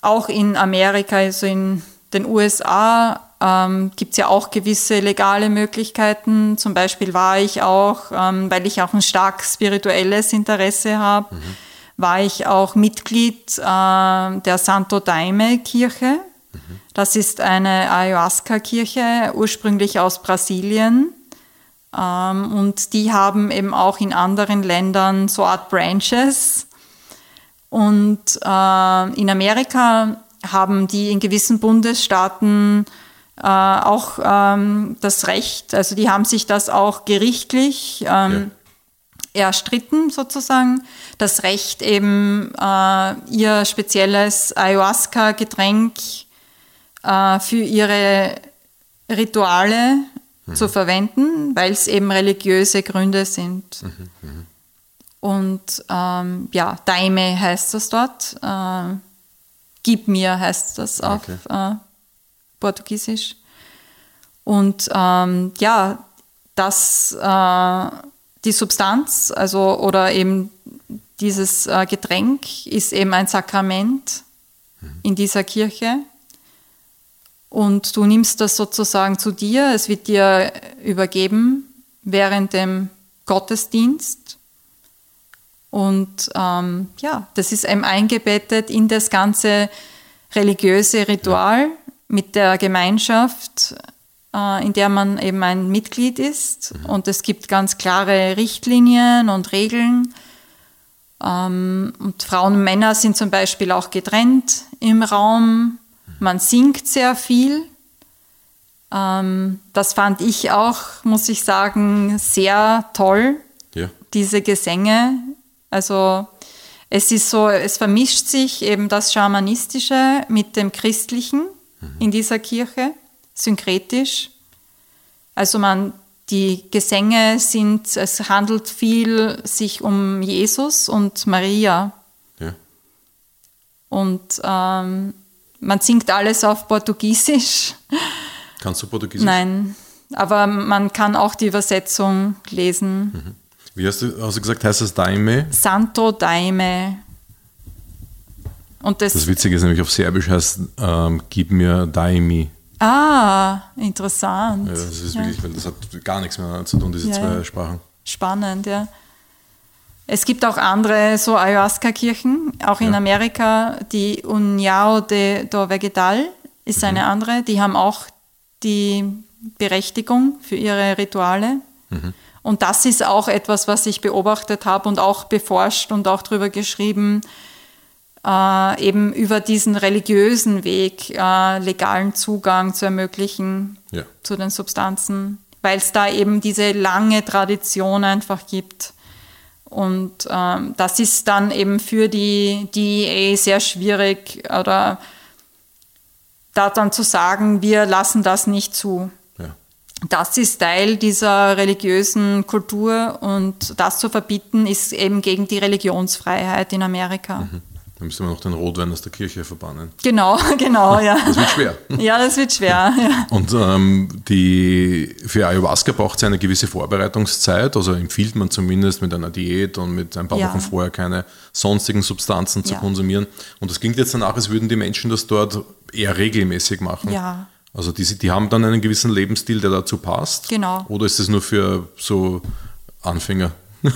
auch in Amerika, also in den USA, ähm, gibt es ja auch gewisse legale Möglichkeiten. Zum Beispiel war ich auch, ähm, weil ich auch ein stark spirituelles Interesse habe, war ich auch Mitglied äh, der Santo Daime Kirche. Das ist eine Ayahuasca-Kirche, ursprünglich aus Brasilien. Ähm, und die haben eben auch in anderen Ländern so Art Branches. Und äh, in Amerika haben die in gewissen Bundesstaaten äh, auch ähm, das Recht, also die haben sich das auch gerichtlich ähm, erstritten sozusagen, das Recht eben äh, ihr spezielles Ayahuasca-Getränk äh, für ihre Rituale zu verwenden, weil es eben religiöse Gründe sind. Und ähm, ja, Daime heißt das dort. Äh, Gib mir heißt das auf Okay. äh, Portugiesisch. Und ähm, ja, das, äh, die Substanz, also oder eben dieses äh, Getränk ist eben ein Sakrament in dieser Kirche. Und du nimmst das sozusagen zu dir, es wird dir übergeben während dem Gottesdienst. Und ähm, ja, das ist eben eingebettet in das ganze religiöse Ritual mit der Gemeinschaft, äh, in der man eben ein Mitglied ist. Und es gibt ganz klare Richtlinien und Regeln. Ähm, und Frauen und Männer sind zum Beispiel auch getrennt im Raum. Man singt sehr viel. Ähm, das fand ich auch, muss ich sagen, sehr toll Ja. diese Gesänge. Also es ist so, es vermischt sich eben das Schamanistische mit dem Christlichen in dieser Kirche, synkretisch. Also man, die Gesänge sind, es handelt viel sich um Jesus und Maria. Ja. Und ähm, man singt alles auf Portugiesisch. Kannst du Portugiesisch? Nein, aber man kann auch die Übersetzung lesen. Wie hast du, hast du gesagt, heißt das Daime? Santo Daime. Und das, Das Witzige ist nämlich auf Serbisch heißt ähm, Gib mir Daimi. ah, interessant. Ja, das ist Ja. wirklich, weil das hat gar nichts mehr zu tun, diese Ja, zwei. Sprachen. Spannend, ja. Es gibt auch andere so Ayahuasca-Kirchen, auch in. Amerika. Die União de, do Vegetal ist eine Mhm. andere. Die haben auch die Berechtigung für ihre Rituale. Mhm. Und das ist auch etwas, was ich beobachtet habe und auch beforscht und auch darüber geschrieben, äh, eben über diesen religiösen Weg äh, legalen Zugang zu ermöglichen Ja. zu den Substanzen, weil es da eben diese lange Tradition einfach gibt Und ähm, das ist dann eben für die DEA sehr schwierig oder da dann zu sagen, wir lassen das nicht zu. Das ist Teil dieser religiösen Kultur und das zu verbieten ist eben gegen die Religionsfreiheit in Amerika. Mhm. Da müssen wir noch den Rotwein aus der Kirche verbannen. Genau, *laughs* genau, ja. Das wird schwer. *laughs* Ja, das wird schwer. *laughs* Ja. Und ähm, die, für Ayahuasca braucht es eine gewisse Vorbereitungszeit, also empfiehlt man zumindest mit einer Diät und mit ein paar Ja. Wochen vorher keine sonstigen Substanzen zu Ja. konsumieren. Und das klingt jetzt danach, als würden die Menschen das dort eher regelmäßig machen. Ja. Also die, die haben dann einen gewissen Lebensstil, der dazu passt. Genau. Oder ist das nur für so Anfänger? *laughs* äh,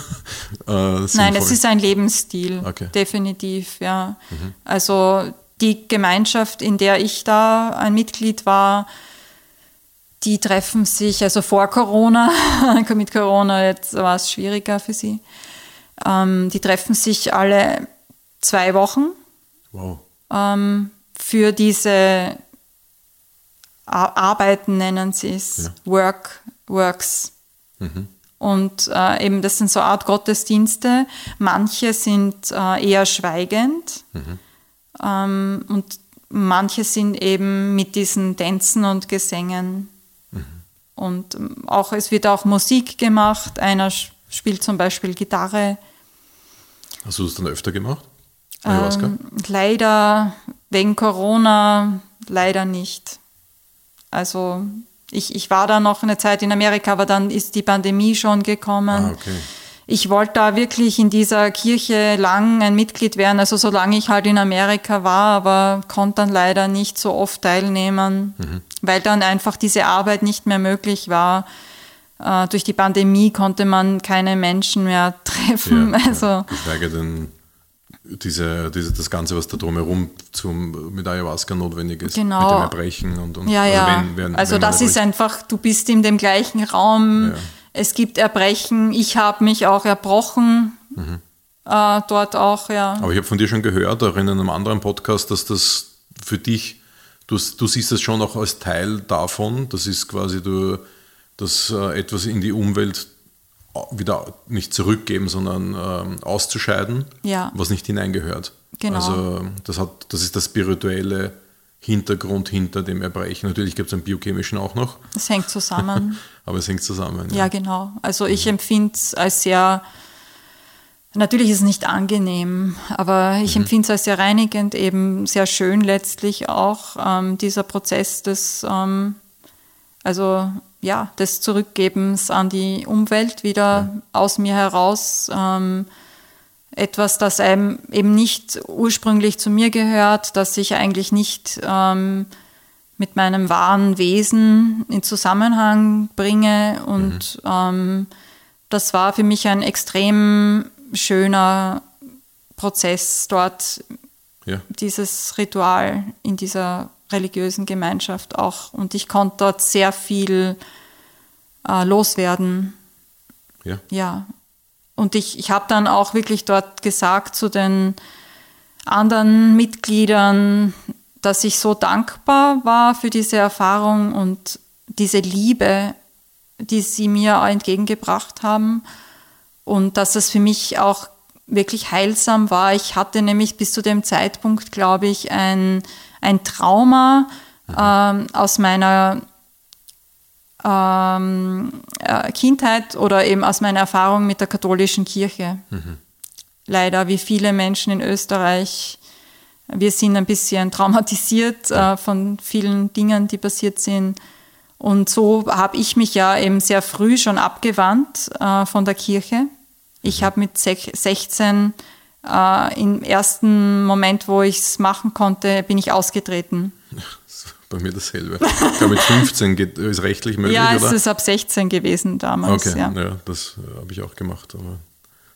Nein, es ist ein Lebensstil, Okay. Mhm. definitiv, ja. Also die Gemeinschaft, in der ich da ein Mitglied war, die treffen sich, also vor Corona, *laughs* mit Corona jetzt war es schwieriger für sie, ähm, die treffen sich alle zwei Wochen Wow. ähm, für diese Arbeiten, nennen sie es, Ja. Work, Works. Und äh, eben, das sind so eine Art Gottesdienste. Manche sind äh, eher schweigend ähm, und manche sind eben mit diesen Tänzen und Gesängen. Und ähm, auch, es wird auch Musik gemacht. Einer spielt zum Beispiel Gitarre. Hast du das dann öfter gemacht? Ähm, leider wegen Corona leider nicht. Also ich, ich war da noch eine Zeit in Amerika, aber dann ist die Pandemie schon gekommen. Ah, okay. Ich wollte da wirklich in dieser Kirche lang ein Mitglied werden, also solange ich halt in Amerika war, aber konnte dann leider nicht so oft teilnehmen, weil dann einfach diese Arbeit nicht mehr möglich war. Äh, durch die Pandemie konnte man keine Menschen mehr *laughs* treffen. also ja. Geschweige denn diese, diese, das Ganze, was da drumherum zum, mit Ayahuasca notwendig ist. Genau. Mit dem Erbrechen und, und Ja, also ja. wenn- wenn- also wenn das ist erbricht. einfach, du bist in dem gleichen Raum, Ja. es gibt Erbrechen, ich habe mich auch erbrochen, Mhm. äh, dort auch, ja. Aber ich habe von dir schon gehört, auch in einem anderen Podcast, dass das für dich, du, du siehst das schon auch als Teil davon. Das ist quasi du, das äh, etwas in die Umwelt wieder nicht zurückgeben, sondern ähm, auszuscheiden, Ja. was nicht hineingehört. Genau. Also das, hat, das ist das spirituelle Hintergrund hinter dem Erbrechen. Natürlich gibt es einen biochemischen auch noch, Das hängt zusammen. *laughs* aber es hängt zusammen. ja, genau. Also ich empfinde es als sehr, natürlich ist es nicht angenehm, aber ich empfinde es als sehr reinigend, eben sehr schön letztlich auch, ähm, dieser Prozess des, ähm, also ja, des Zurückgebens an die Umwelt wieder aus mir heraus. Ähm, etwas, das einem eben nicht ursprünglich zu mir gehört, das ich eigentlich nicht ähm, mit meinem wahren Wesen in Zusammenhang bringe. Und ähm, das war für mich ein extrem schöner Prozess dort, Ja. dieses Ritual in dieser religiösen Gemeinschaft auch. Und ich konnte dort sehr viel äh, loswerden. Ja. Ja. Und ich, ich habe dann auch wirklich dort gesagt zu den anderen Mitgliedern, dass ich so dankbar war für diese Erfahrung und diese Liebe, die sie mir entgegengebracht haben. Und dass es für mich auch wirklich heilsam war. Ich hatte nämlich bis zu dem Zeitpunkt, glaube ich, ein, ein Trauma ähm, aus meiner ähm, äh, Kindheit oder eben aus meiner Erfahrung mit der katholischen Kirche. Leider, wie viele Menschen in Österreich, wir sind ein bisschen traumatisiert äh, von vielen Dingen, die passiert sind. Und so habe ich mich ja eben sehr früh schon abgewandt äh, von der Kirche. Ich habe mit sech- 16 äh, im ersten Moment, wo ich es machen konnte, bin ich ausgetreten. Bei mir dasselbe. Ich glaube, mit 15 geht, ist rechtlich möglich, ja, oder? es ist ab 16 gewesen damals. Okay, ja. ja, das äh, habe ich auch gemacht. Aber,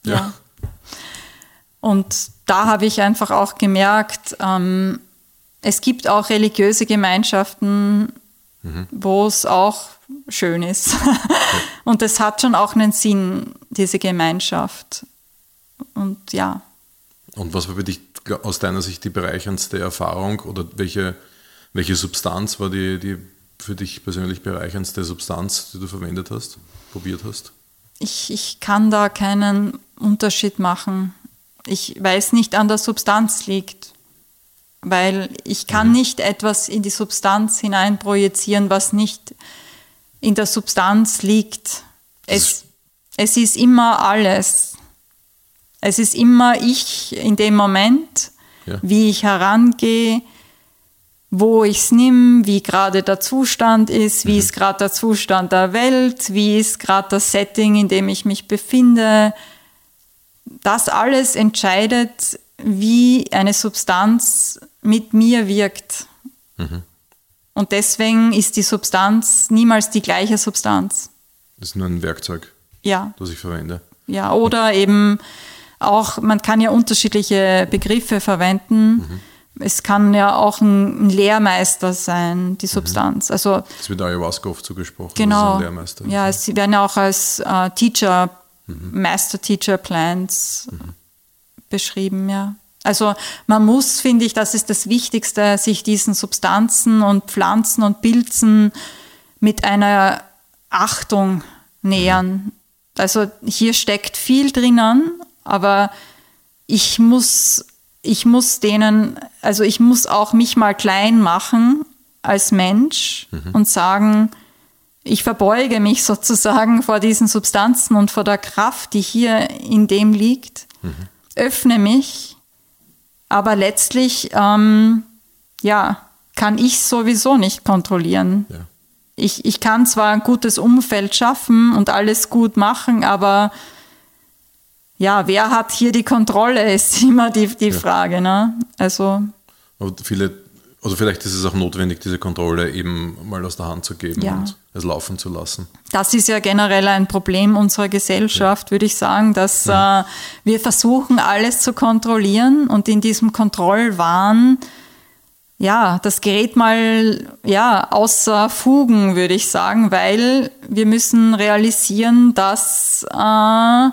Ja. ja. Und da habe ich einfach auch gemerkt, ähm, es gibt auch religiöse Gemeinschaften, wo es auch schön ist. *laughs* Und es hat schon auch einen Sinn, diese Gemeinschaft. Und ja, Und was war für dich aus deiner Sicht die bereicherndste Erfahrung oder welche, welche Substanz war die, die für dich persönlich bereicherndste Substanz, die du verwendet hast, probiert hast? ich, ich kann da keinen Unterschied machen. Ich weiß nicht an der Substanz liegt, weil ich kann mhm. nicht etwas in die Substanz hineinprojizieren, was nicht in der Substanz liegt. Es, es ist immer alles. Es ist immer ich in dem Moment, ja. wie ich herangehe, wo ich es nehme, wie gerade der Zustand ist, wie mhm. ist gerade der Zustand der Welt, wie ist gerade das Setting, in dem ich mich befinde. Das alles entscheidet, wie eine Substanz mit mir wirkt. Mhm. Und deswegen ist die Substanz niemals die gleiche Substanz. Das ist nur ein Werkzeug, ja. das ich verwende. Ja, oder eben auch, man kann ja unterschiedliche Begriffe verwenden. Mhm. Es kann ja auch ein, Lehrmeister sein, die mhm. Substanz. Also, das wird Ayahuasca oft zugesprochen. Genau. Lehrmeister. Ja, sie werden ja auch als äh, Teacher, mhm. Master Teacher Plans mhm. beschrieben, ja. Also man muss, finde ich, das ist das Wichtigste, sich diesen Substanzen und Pflanzen und Pilzen mit einer Achtung nähern. Mhm. Also hier steckt viel drinnen, aber ich muss, ich muss denen, also ich muss auch mich mal klein machen als Mensch mhm. und sagen, ich verbeuge mich sozusagen *laughs* vor diesen Substanzen und vor der Kraft, die hier in dem liegt, mhm. öffne mich, aber letztlich, ähm, ja, kann ich sowieso nicht kontrollieren. Ja. Ich, ich kann zwar ein gutes Umfeld schaffen und alles gut machen, aber ja, wer hat hier die Kontrolle, ist *laughs* immer die, die ja. Frage. Ne? Also, Aber viele, also vielleicht ist es auch notwendig, diese Kontrolle eben mal aus der Hand zu geben ja. und es laufen zu lassen. Das ist ja generell ein Problem unserer Gesellschaft, ja. würde ich sagen, dass mhm. äh, wir versuchen, alles zu kontrollieren und in diesem Kontrollwahn ja, das gerät mal ja, außer Fugen, würde ich sagen, weil wir müssen realisieren, dass äh,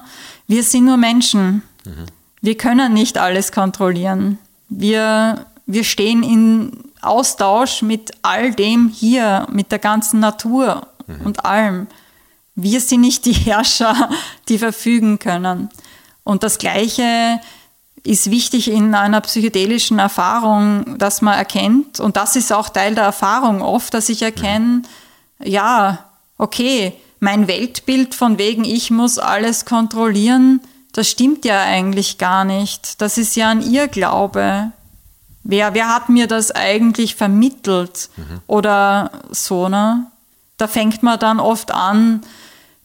wir sind nur Menschen. Mhm. Wir können nicht alles kontrollieren. Wir, wir stehen in Austausch mit all dem hier, mit der ganzen Natur mhm. und allem. Wir sind nicht die Herrscher, die verfügen können. Und das Gleiche ist wichtig in einer psychedelischen Erfahrung, dass man erkennt, und das ist auch Teil der Erfahrung oft, dass ich erkenne, ja, okay, mein Weltbild von wegen, ich muss alles kontrollieren, das stimmt ja eigentlich gar nicht. Das ist ja ein Irrglaube. Wer, wer hat mir das eigentlich vermittelt? Mhm. Oder so, ne? Da fängt man dann oft an,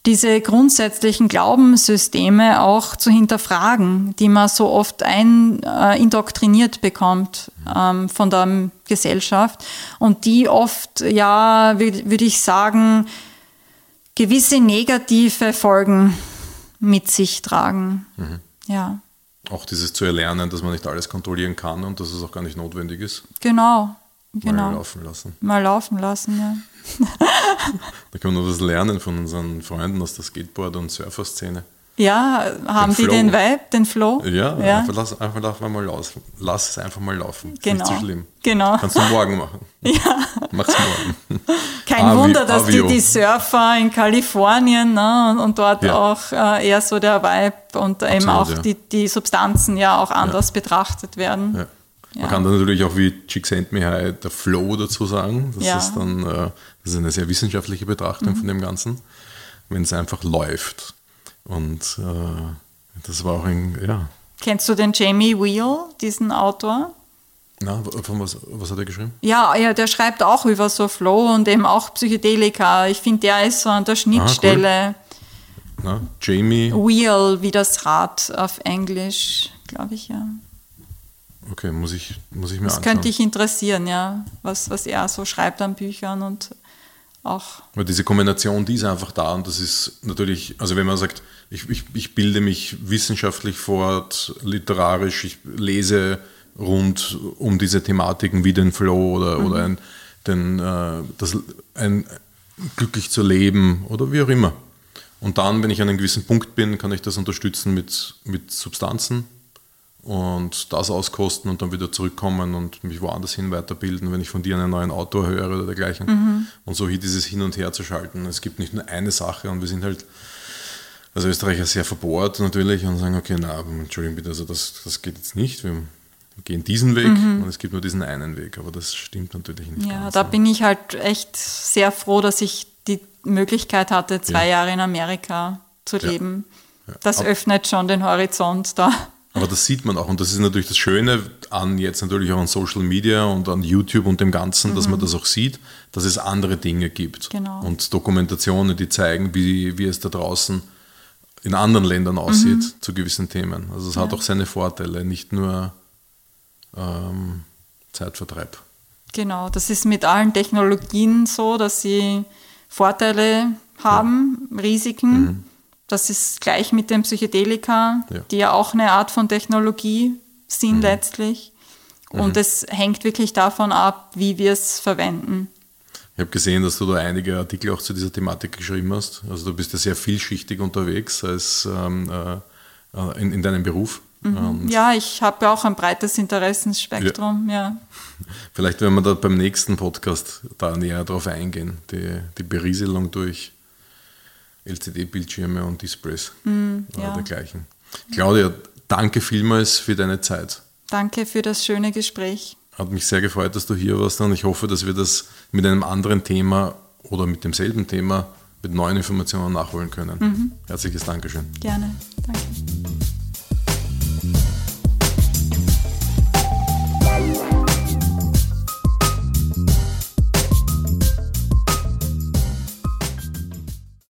diese grundsätzlichen Glaubenssysteme auch zu hinterfragen, die man so oft ein, äh, indoktriniert bekommt ähm, von der Gesellschaft und die oft, ja, würde ich sagen, gewisse negative Folgen mit sich tragen. Mhm. Ja. Auch dieses zu erlernen, dass man nicht alles kontrollieren kann und dass es auch gar nicht notwendig ist. Genau. genau. Mal laufen lassen. Mal laufen lassen, ja. *laughs* da können wir was lernen von unseren Freunden aus der Skateboard- und Surfer-Szene. Ja, haben den die den Vibe, den Flow? Ja, ja. Einfach, lass, einfach lass mal laufen. Lass es einfach mal laufen. Ist genau. nicht so schlimm. Genau. Kannst du morgen machen. *laughs* Ja. Mach's morgen. *laughs* Kein Avi, Wunder, dass die, die Surfer in Kalifornien ne, und, und dort ja. auch äh, eher so der Vibe und Absolut, eben auch ja. die, die Substanzen ja auch anders betrachtet werden. Ja. Man kann da natürlich auch wie Chick Send Me High der Flow dazu sagen. Das ist dann äh, das ist eine sehr wissenschaftliche Betrachtung mhm. von dem Ganzen. Wenn es einfach läuft. Und äh, das war auch ein, ja. Kennst du den Jamie Wheel, diesen Autor? Na, von was, was hat er geschrieben? Ja, ja, der schreibt auch über so Flow und eben auch Psychedelika. Ich finde, der ist so an der Schnittstelle. Ah, cool. Na, Jamie. Wheel, wie das Rad auf Englisch, glaube ich, ja. Okay, muss ich, muss ich mir das anschauen. Das könnte dich interessieren, ja, was, was er so schreibt an Büchern und auch. Weil diese Kombination, die ist einfach da und das ist natürlich, also wenn man sagt, ich, ich, ich bilde mich wissenschaftlich fort, literarisch, ich lese rund um diese Thematiken wie den Flow oder, mhm. oder ein, den, äh, das, ein, glücklich zu leben oder wie auch immer. Und dann, wenn ich an einem gewissen Punkt bin, kann ich das unterstützen mit, mit Substanzen, und das auskosten und dann wieder zurückkommen und mich woanders hin weiterbilden, wenn ich von dir einen neuen Autor höre oder dergleichen. Mhm. Und so hier dieses Hin und Her zu schalten. Es gibt nicht nur eine Sache und wir sind halt, als Österreicher sehr verbohrt natürlich und sagen, okay, na, Entschuldigung bitte, also das, das geht jetzt nicht. Wir gehen diesen Weg mhm. und es gibt nur diesen einen Weg. Aber das stimmt natürlich nicht. Ja, ganz, da bin ich halt echt sehr froh, dass ich die Möglichkeit hatte, zwei ja. Jahre in Amerika zu leben. Ja. Das aber, öffnet schon den Horizont da. Aber das sieht man auch und das ist natürlich das Schöne an jetzt natürlich auch an Social Media und an YouTube und dem Ganzen, mhm. dass man das auch sieht, dass es andere Dinge gibt. Genau. Und Dokumentationen, die zeigen, wie, wie es da draußen in anderen Ländern aussieht mhm. zu gewissen Themen. Also es ja. hat auch seine Vorteile, nicht nur ähm, Zeitvertreib. Genau, das ist mit allen Technologien so, dass sie Vorteile haben, ja. Risiken. Mhm. Das ist gleich mit den Psychedelika, ja. die ja auch eine Art von Technologie sind mhm. letztlich. Und mhm. es hängt wirklich davon ab, wie wir es verwenden. Ich habe gesehen, dass du da einige Artikel auch zu dieser Thematik geschrieben hast. Also du bist ja sehr vielschichtig unterwegs als, ähm, äh, in, in, deinem Beruf. Mhm. Ja, ich habe ja auch ein breites Interessensspektrum, ja. ja. Vielleicht werden wir da beim nächsten Podcast da näher drauf eingehen, die, die Berieselung durch LCD-Bildschirme und Displays mhm, oder ja. dergleichen. Claudia, danke vielmals für deine Zeit. Danke für das schöne Gespräch. Hat mich sehr gefreut, dass du hier warst und ich hoffe, dass wir das mit einem anderen Thema oder mit demselben Thema mit neuen Informationen nachholen können. Mhm. Herzliches Dankeschön. Gerne. Danke.